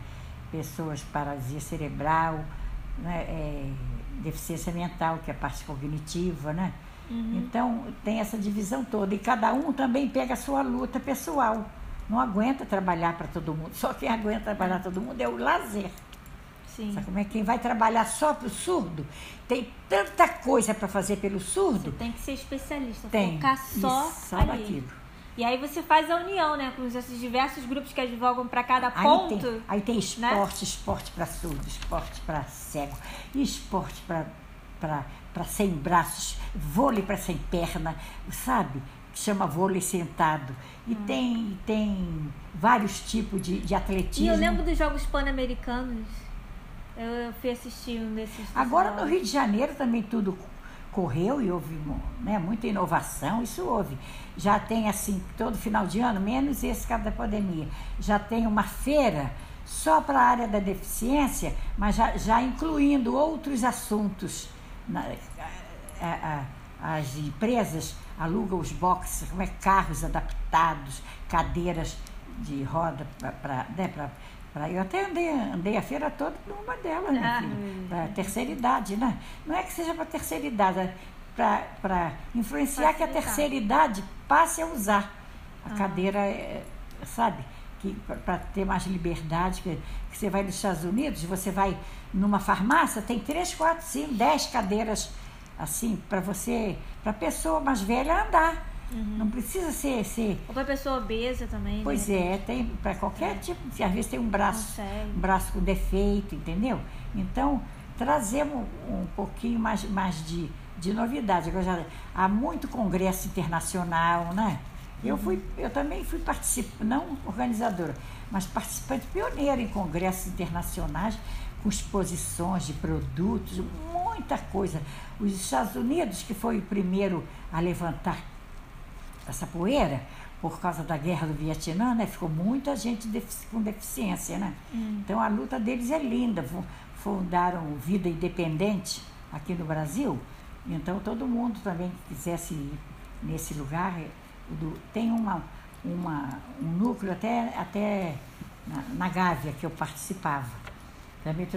Pessoas paralisia cerebral, né? É, deficiência mental, que é a parte cognitiva, né? Uhum. Então, tem essa divisão toda. E cada um também pega a sua luta pessoal. Não aguenta trabalhar para todo mundo. Só quem aguenta trabalhar para todo mundo é o lazer. Sim. Sabe como é? Quem vai trabalhar só para o surdo, tem tanta coisa para fazer pelo surdo. Você tem que ser especialista, tem. focar só, só ali. Aquilo. E aí você faz a união, né? Com esses diversos grupos que advogam para cada ponto. Aí tem, aí tem esporte, né? esporte para surdo, esporte para cego, esporte para para sem braços, vôlei para sem perna, sabe? Chama vôlei sentado. E hum. tem, tem vários tipos de, de atletismo. E eu lembro dos Jogos Pan-Americanos. Eu, eu, fui assistir desses. Agora no Rio de Janeiro também tudo correu e houve né, muita inovação, isso houve. Já tem assim, todo final de ano, menos esse caso da pandemia, já tem uma feira só para a área da deficiência, mas já, já incluindo outros assuntos na, a, a, as empresas alugam os boxes, como é, carros adaptados, cadeiras de roda para. Né, pra, eu até andei, andei a feira toda numa delas, né, ah, para terceira idade, né? Não é que seja para terceira idade, é para influenciar que a terceira idade passe a usar a ah. cadeira, é, sabe? Para ter mais liberdade, que, que, você vai nos Estados Unidos, você vai numa farmácia, tem três, quatro, cinco, dez cadeiras assim para você, para pessoa mais velha andar. Uhum. Não precisa ser, ser. Ou para pessoa obesa também. Pois né? é, tem para qualquer é. tipo. Às vezes tem um braço, um braço com defeito, entendeu? Então trazemos um, um pouquinho mais, mais de, de novidade. Agora já, há muito congresso internacional, né? Eu fui, eu também fui participante, não organizadora, mas participante pioneira em congressos internacionais com exposições de produtos, muita coisa. Os Estados Unidos, que foi o primeiro a levantar essa poeira por causa da guerra do Vietnã, né? Ficou muita gente com deficiência, né? Hum. Então a luta deles é linda. Fundaram Vida Independente aqui no Brasil. Então todo mundo também que quisesse ir nesse lugar do, tem uma, uma, um núcleo até, até na, na Gávea que eu participava. também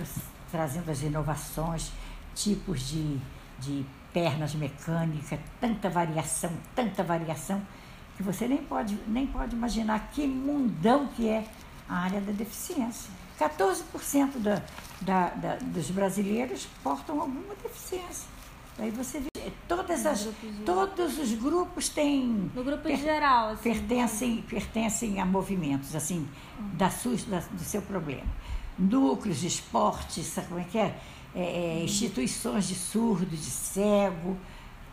trazendo as inovações, tipos de, de pernas mecânicas, tanta variação, tanta variação, que você nem pode, nem pode imaginar que mundão que é a área da deficiência. 14% da, da, da, dos brasileiros portam alguma deficiência. Aí você vê, todas as, todos os grupos têm. No grupo per, geral, assim. Pertencem, pertencem a movimentos, assim, da sua, da, do seu problema. Núcleos de esporte, sabe como é que é? é, é instituições de surdo, de cego.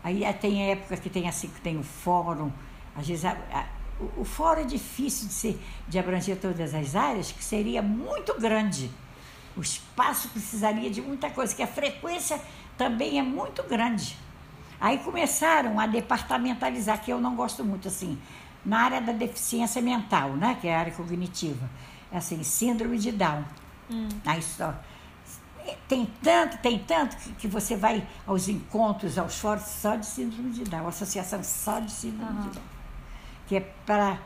Aí tem época que tem assim, que tem o fórum. Às vezes a, a, o, o fórum é difícil de, ser, de abranger todas as áreas, que seria muito grande. O espaço precisaria de muita coisa, que a frequência também é muito grande. Aí começaram a departamentalizar, que eu não gosto muito assim, na área da deficiência mental, né, que é a área cognitiva. É assim, síndrome de Down. Hum. Aí só tem tanto, tem tanto que, que, você vai aos encontros, aos fóruns só de síndrome de Down, associação só de síndrome uhum. de Down. Que é para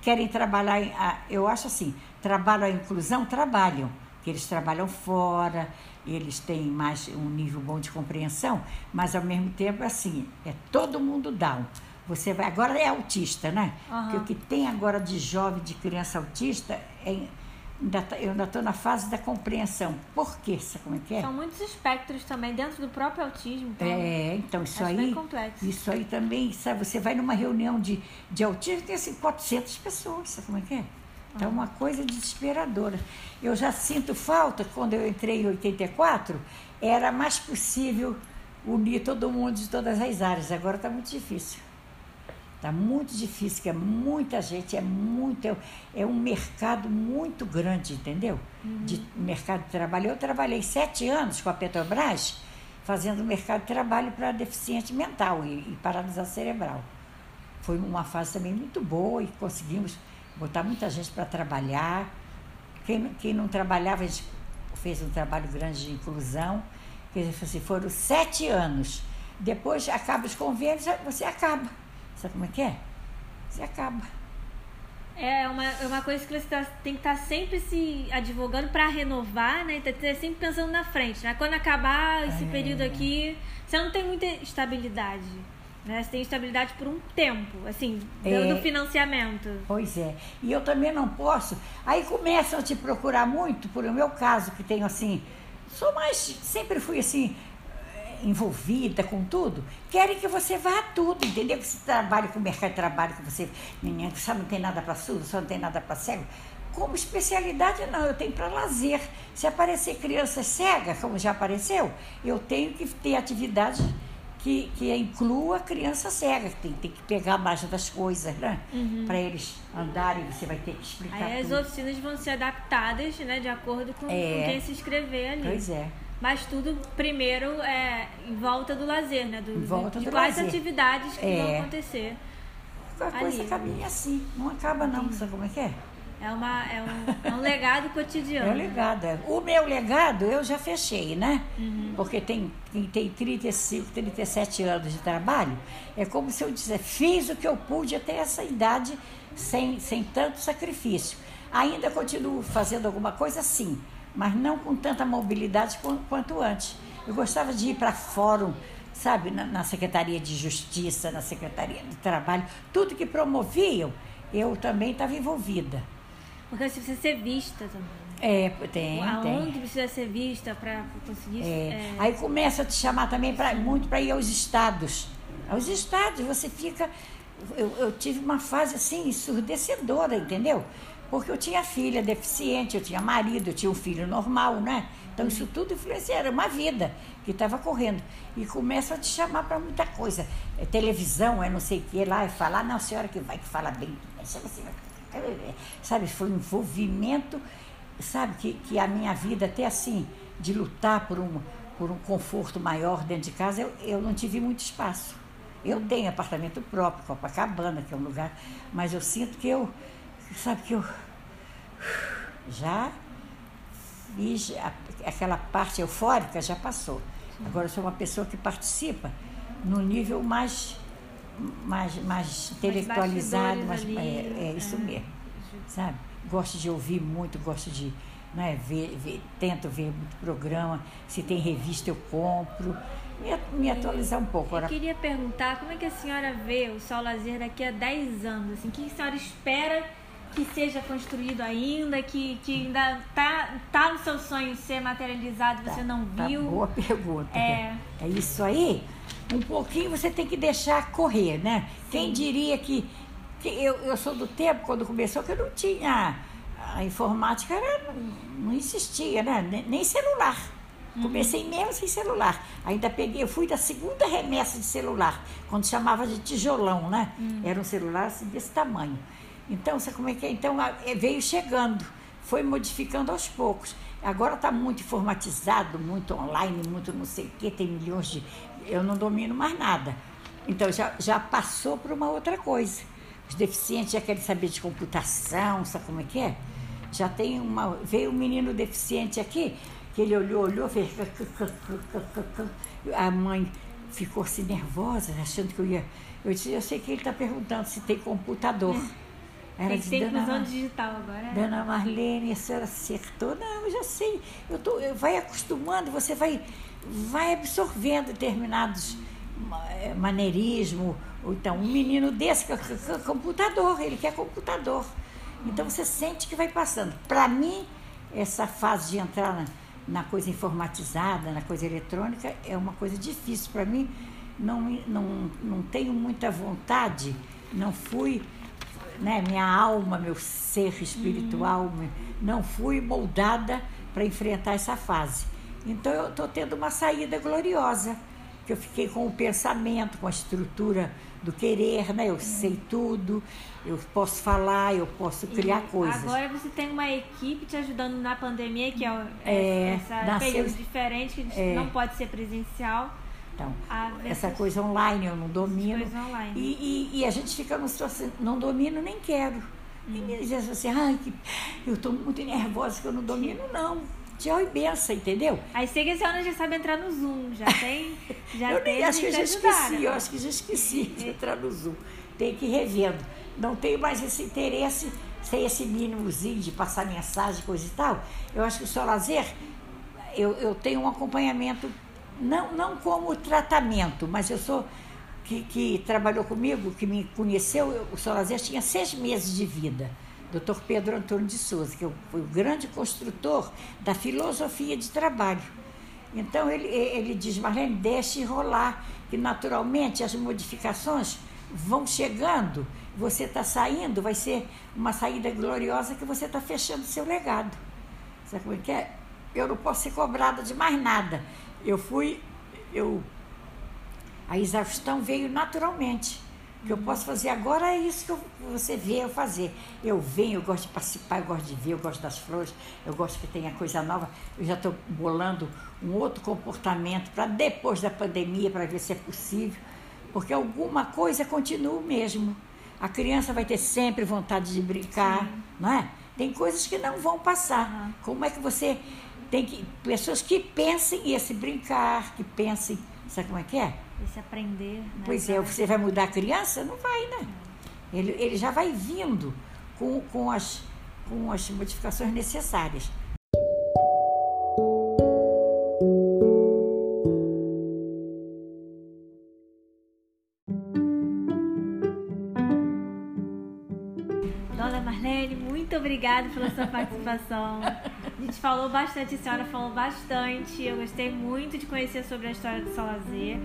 querem trabalhar, eu acho assim, trabalham a inclusão, trabalham, que eles trabalham fora, eles têm mais um nível bom de compreensão, mas ao mesmo tempo assim, é todo mundo down. Você vai, agora é autista, né? Uhum. Porque o que tem agora de jovem, de criança autista, é, ainda tá, eu ainda estou na fase da compreensão. Por quê? Sabe como é que é? São muitos espectros também dentro do próprio autismo. Então, é, então isso aí. Isso aí também, sabe? Você vai numa reunião de, de autismo tem assim 400 pessoas, sabe como é que é? É uma coisa desesperadora. Eu já sinto falta, quando eu entrei em 84, era mais possível unir todo mundo de todas as áreas. Agora está muito difícil. Está muito difícil, que é muita gente, é muito, é, é um mercado muito grande, entendeu? Uhum. De mercado de trabalho. Eu trabalhei sete anos com a Petrobras fazendo mercado de trabalho para deficiente mental e, e paralisia cerebral. Foi uma fase também muito boa e conseguimos botar muita gente para trabalhar. Quem, quem não trabalhava, a gente fez um trabalho grande de inclusão. Quer dizer, assim, foram sete anos. Depois acaba os convênios, você acaba. Sabe como é que é? Você acaba. É uma, é uma coisa que você tá, tem que estar tá sempre se advogando para renovar, né? Tá, tá sempre pensando na frente. Né? Quando acabar esse é. período aqui, você não tem muita estabilidade. Né? Você tem estabilidade por um tempo, assim, é, do financiamento. Pois é. E eu também não posso. Aí começam a te procurar muito, por o meu caso, que tenho assim. Sou mais. Sempre fui assim, envolvida com tudo, querem que você vá a tudo, entendeu? Que você trabalhe com o mercado de trabalho, que você só não tem nada para surdo, só não tem nada para cego. Como especialidade, não, eu tenho para lazer. Se aparecer criança cega, como já apareceu, eu tenho que ter atividade que, que inclua a criança cega, tem, tem que pegar a margem das coisas, né? Uhum. Para eles andarem, você vai ter que explicar. Aí tudo. as oficinas vão ser adaptadas, né, de acordo com, é, com quem se inscrever ali. Pois é. Mas tudo primeiro é em volta do lazer, né? Do, em volta de do quais lazer. atividades que é. vão acontecer. A coisa caminha assim, não acaba não, sabe como é que é? É, uma, é, um, é um legado cotidiano. É um legado. É. O meu legado eu já fechei, né? Uhum. Porque tem, tem 35, 37 anos de trabalho. É como se eu dissesse, fiz o que eu pude até essa idade sem, sem tanto sacrifício. Ainda continuo fazendo alguma coisa, sim, mas não com tanta mobilidade quanto antes. Eu gostava de ir para fórum, sabe, na, na Secretaria de Justiça, na Secretaria de Trabalho, tudo que promoviam, eu também estava envolvida. Porque você precisa ser vista também. É, tem, Aonde tem. precisa ser vista para conseguir... É. É... Aí começa a te chamar também pra, muito para ir aos estados. Aos estados, você fica... Eu, eu tive uma fase assim, ensurdecedora, entendeu? Porque eu tinha filha deficiente, eu tinha marido, eu tinha um filho normal, né? Então isso tudo influencia, era uma vida que estava correndo. E começa a te chamar para muita coisa. É televisão, é não sei o que lá, e falar, não, a senhora que vai, que fala bem. Sabe, foi um envolvimento, sabe, que, que a minha vida, até assim, de lutar por um, por um conforto maior dentro de casa, eu, eu não tive muito espaço. Eu tenho apartamento próprio, Copacabana, que é um lugar, mas eu sinto que eu, sabe, que eu já fiz aquela parte eufórica, já passou. Agora eu sou uma pessoa que participa no nível mais mais, mais intelectualizado, mais, é, é, isso é. mesmo, sabe? Gosto de ouvir muito, gosto de, né? Ver, ver, tento ver muito programa, se tem revista eu compro, me, me atualizar um pouco. Eu queria perguntar como é que a senhora vê o Sol Lazer daqui a 10 anos? Assim, o que a senhora espera que seja construído ainda, que, que ainda tá, tá no seu sonho ser materializado, você tá, não tá viu? Tá boa <laughs> pergunta. É. é isso aí. Um pouquinho você tem que deixar correr, né? Sim. Quem diria que, que eu, eu sou do tempo, quando começou, que eu não tinha. A informática era, não existia, né? Nem celular. Uhum. Comecei mesmo sem celular. Ainda peguei, eu fui da segunda remessa de celular, quando chamava de tijolão, né? Uhum. Era um celular assim, desse tamanho. Então, você como é que é? Então, é, veio chegando, foi modificando aos poucos. Agora está muito informatizado, muito online, muito não sei o quê, tem milhões de. Eu não domino mais nada. Então, já, já passou para uma outra coisa. Os deficientes já querem saber de computação, sabe como é que é? Já tem uma. Veio um menino deficiente aqui, que ele olhou, olhou, fez. A mãe ficou assim nervosa, achando que eu ia. Eu disse, eu sei que ele está perguntando se tem computador. É. Era tem ter inclusão digital agora. É? Dona Marlene, a senhora acertou. Não, eu já sei. Eu tô, eu, vai acostumando, você vai, vai absorvendo determinados eh, maneirismo. Ou então, um menino desse, computador, ele quer computador. Então você sente que vai passando. Para mim, essa fase de entrar na, na, coisa informatizada, na coisa eletrônica, é uma coisa difícil. Para mim, não, não, não tenho muita vontade, não fui né, minha alma, meu ser espiritual, uhum. não fui moldada para enfrentar essa fase. Então eu estou tendo uma saída gloriosa, que eu fiquei com o pensamento, com a estrutura do querer, né? Eu uhum. sei tudo, eu posso falar, eu posso criar e coisas. Agora você tem uma equipe te ajudando na pandemia, que é, é essa período diferente, que é, não pode ser presencial. Então, essa coisa online eu não domino. E, e, e, a gente fica numa situação, não domino, nem quero. Hum. E me diz assim, ai, que, eu estou muito nervosa que eu não domino, não. Tchau e benção, entendeu? Aí sei que a senhora já sabe entrar no Zoom, já <laughs> tem. Já eu tem nem, acho que eu já esqueci, eu acho que já esqueci de entrar no Zoom. Tem que ir revendo. Não tenho mais esse interesse, sem esse mínimozinho de passar mensagem, coisa e tal. Eu acho que o seu lazer, eu, eu tenho um acompanhamento não, não como tratamento, mas eu sou que, que trabalhou comigo, que me conheceu, eu, o Solazer tinha seis meses de vida. Dr. Pedro Antônio de Souza, que foi o grande construtor da filosofia de trabalho. Então ele, ele diz, Marlene, deixe rolar, que naturalmente as modificações vão chegando, você está saindo, vai ser uma saída gloriosa que você está fechando seu legado. Sabe como é que é? Eu não posso ser cobrada de mais nada eu fui, eu, a exaustão veio naturalmente. O que eu posso fazer agora é isso que você vê eu fazer. Eu venho, eu gosto de participar, eu gosto de ver, eu gosto das flores, eu gosto que tenha coisa nova. Eu já estou bolando um outro comportamento para depois da pandemia, para ver se é possível. Porque alguma coisa continua mesmo. A criança vai ter sempre vontade de brincar, Sim. não é? Tem coisas que não vão passar. Uhum. Como é que você tem que pessoas que pensem esse brincar, que pensem, sabe como é que é? Esse aprender. Né? Pois é, você vai mudar a criança? Não vai, né? Ele, ele já vai vindo com, com, as, com as modificações necessárias. Dona Marlene, muito obrigada pela sua participação. A gente falou bastante, a senhora falou bastante. Eu gostei muito de conhecer sobre a história do Salazer.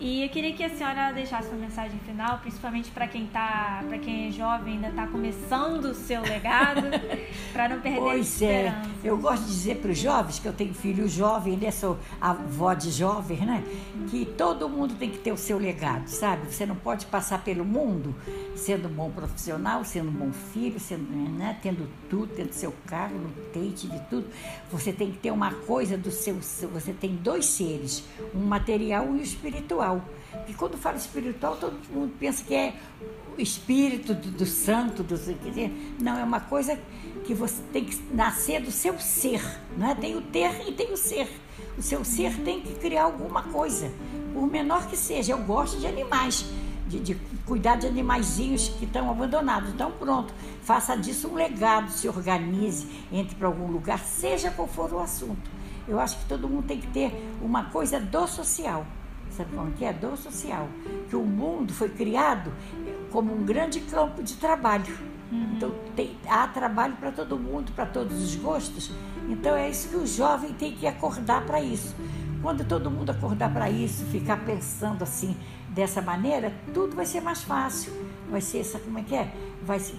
E eu queria que a senhora deixasse uma mensagem final, principalmente para quem tá, para quem é jovem, ainda está começando o seu legado, <laughs> para não perder pois. É. Eu gosto de dizer para os jovens, que eu tenho filho jovem, né? Sou avó de jovens, né? Que todo mundo tem que ter o seu legado, sabe? Você não pode passar pelo mundo sendo um bom profissional, sendo um bom filho, sendo, né? tendo tudo, tendo seu carro, lutei, tive tudo. Você tem que ter uma coisa do seu. Você tem dois seres, um material e um espiritual espiritual. E quando fala espiritual, todo mundo pensa que é o espírito do, do santo, do, não, é uma coisa que você tem que nascer do seu ser. Né? Tem o ter e tem o ser. O seu ser tem que criar alguma coisa, por menor que seja. Eu gosto de animais, de, de cuidar de animaizinhos que estão abandonados. Então, pronto, faça disso um legado, se organize, entre para algum lugar, seja qual for o assunto. Eu acho que todo mundo tem que ter uma coisa do social. Sabe como que é? Do social. Que o mundo foi criado como um grande campo de trabalho. Uhum. Então, tem, há trabalho para todo mundo, para todos os gostos. Então, é isso que o jovem tem que acordar para isso. Quando todo mundo acordar para isso, ficar pensando assim, dessa maneira, tudo vai ser mais fácil. Vai ser, sabe como é que é? Vai ser,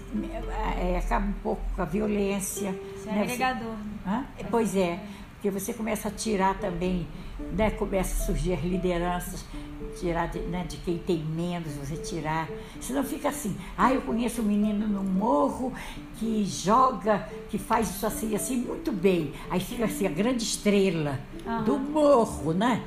é, acaba um pouco com a violência. É né? agregador. Você, pois é, porque você começa a tirar também, né? começa a surgir lideranças, tirar de, né, de quem tem menos, você tirar. Senão fica assim, ah, eu conheço um menino no morro que joga, que faz isso assim, assim, muito bem. Aí fica assim, a grande estrela uhum. do morro, né?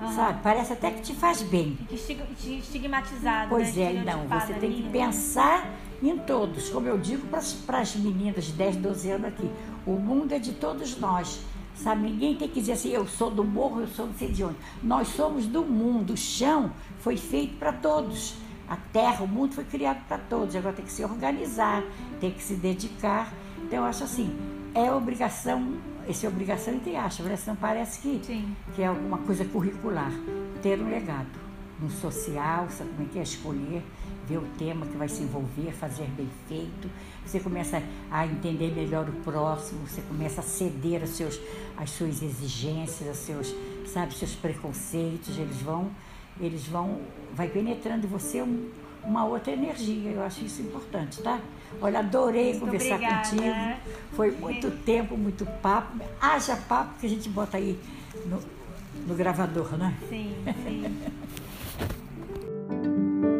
Uhum. Sabe? Parece até que te faz bem. Fica estigmatizado. Pois né? é, não. Você tem que pensar em todos. Como eu digo para as meninas de 10, 12 anos aqui: o mundo é de todos nós. Sabe? Ninguém tem que dizer assim: eu sou do morro, eu sou não sei de onde. Nós somos do mundo. O chão foi feito para todos. A terra, o mundo foi criado para todos. Agora tem que se organizar, tem que se dedicar. Então, eu acho assim: é obrigação essa é obrigação entre aspas, né? Senão parece que, que é alguma coisa curricular. Ter um legado no social, sabe como é que é? Escolher, ver o tema que vai se envolver, fazer bem feito. Você começa a entender melhor o próximo, você começa a ceder aos seus, às suas exigências, aos seus, sabe, seus preconceitos, eles vão, eles vão, vai penetrando em você um, uma outra energia. Eu acho isso importante, tá? Olha, adorei muito conversar obrigada. contigo. Foi muito tempo, muito papo. Haja papo que a gente bota aí no, no gravador, né? Sim, sim. <laughs>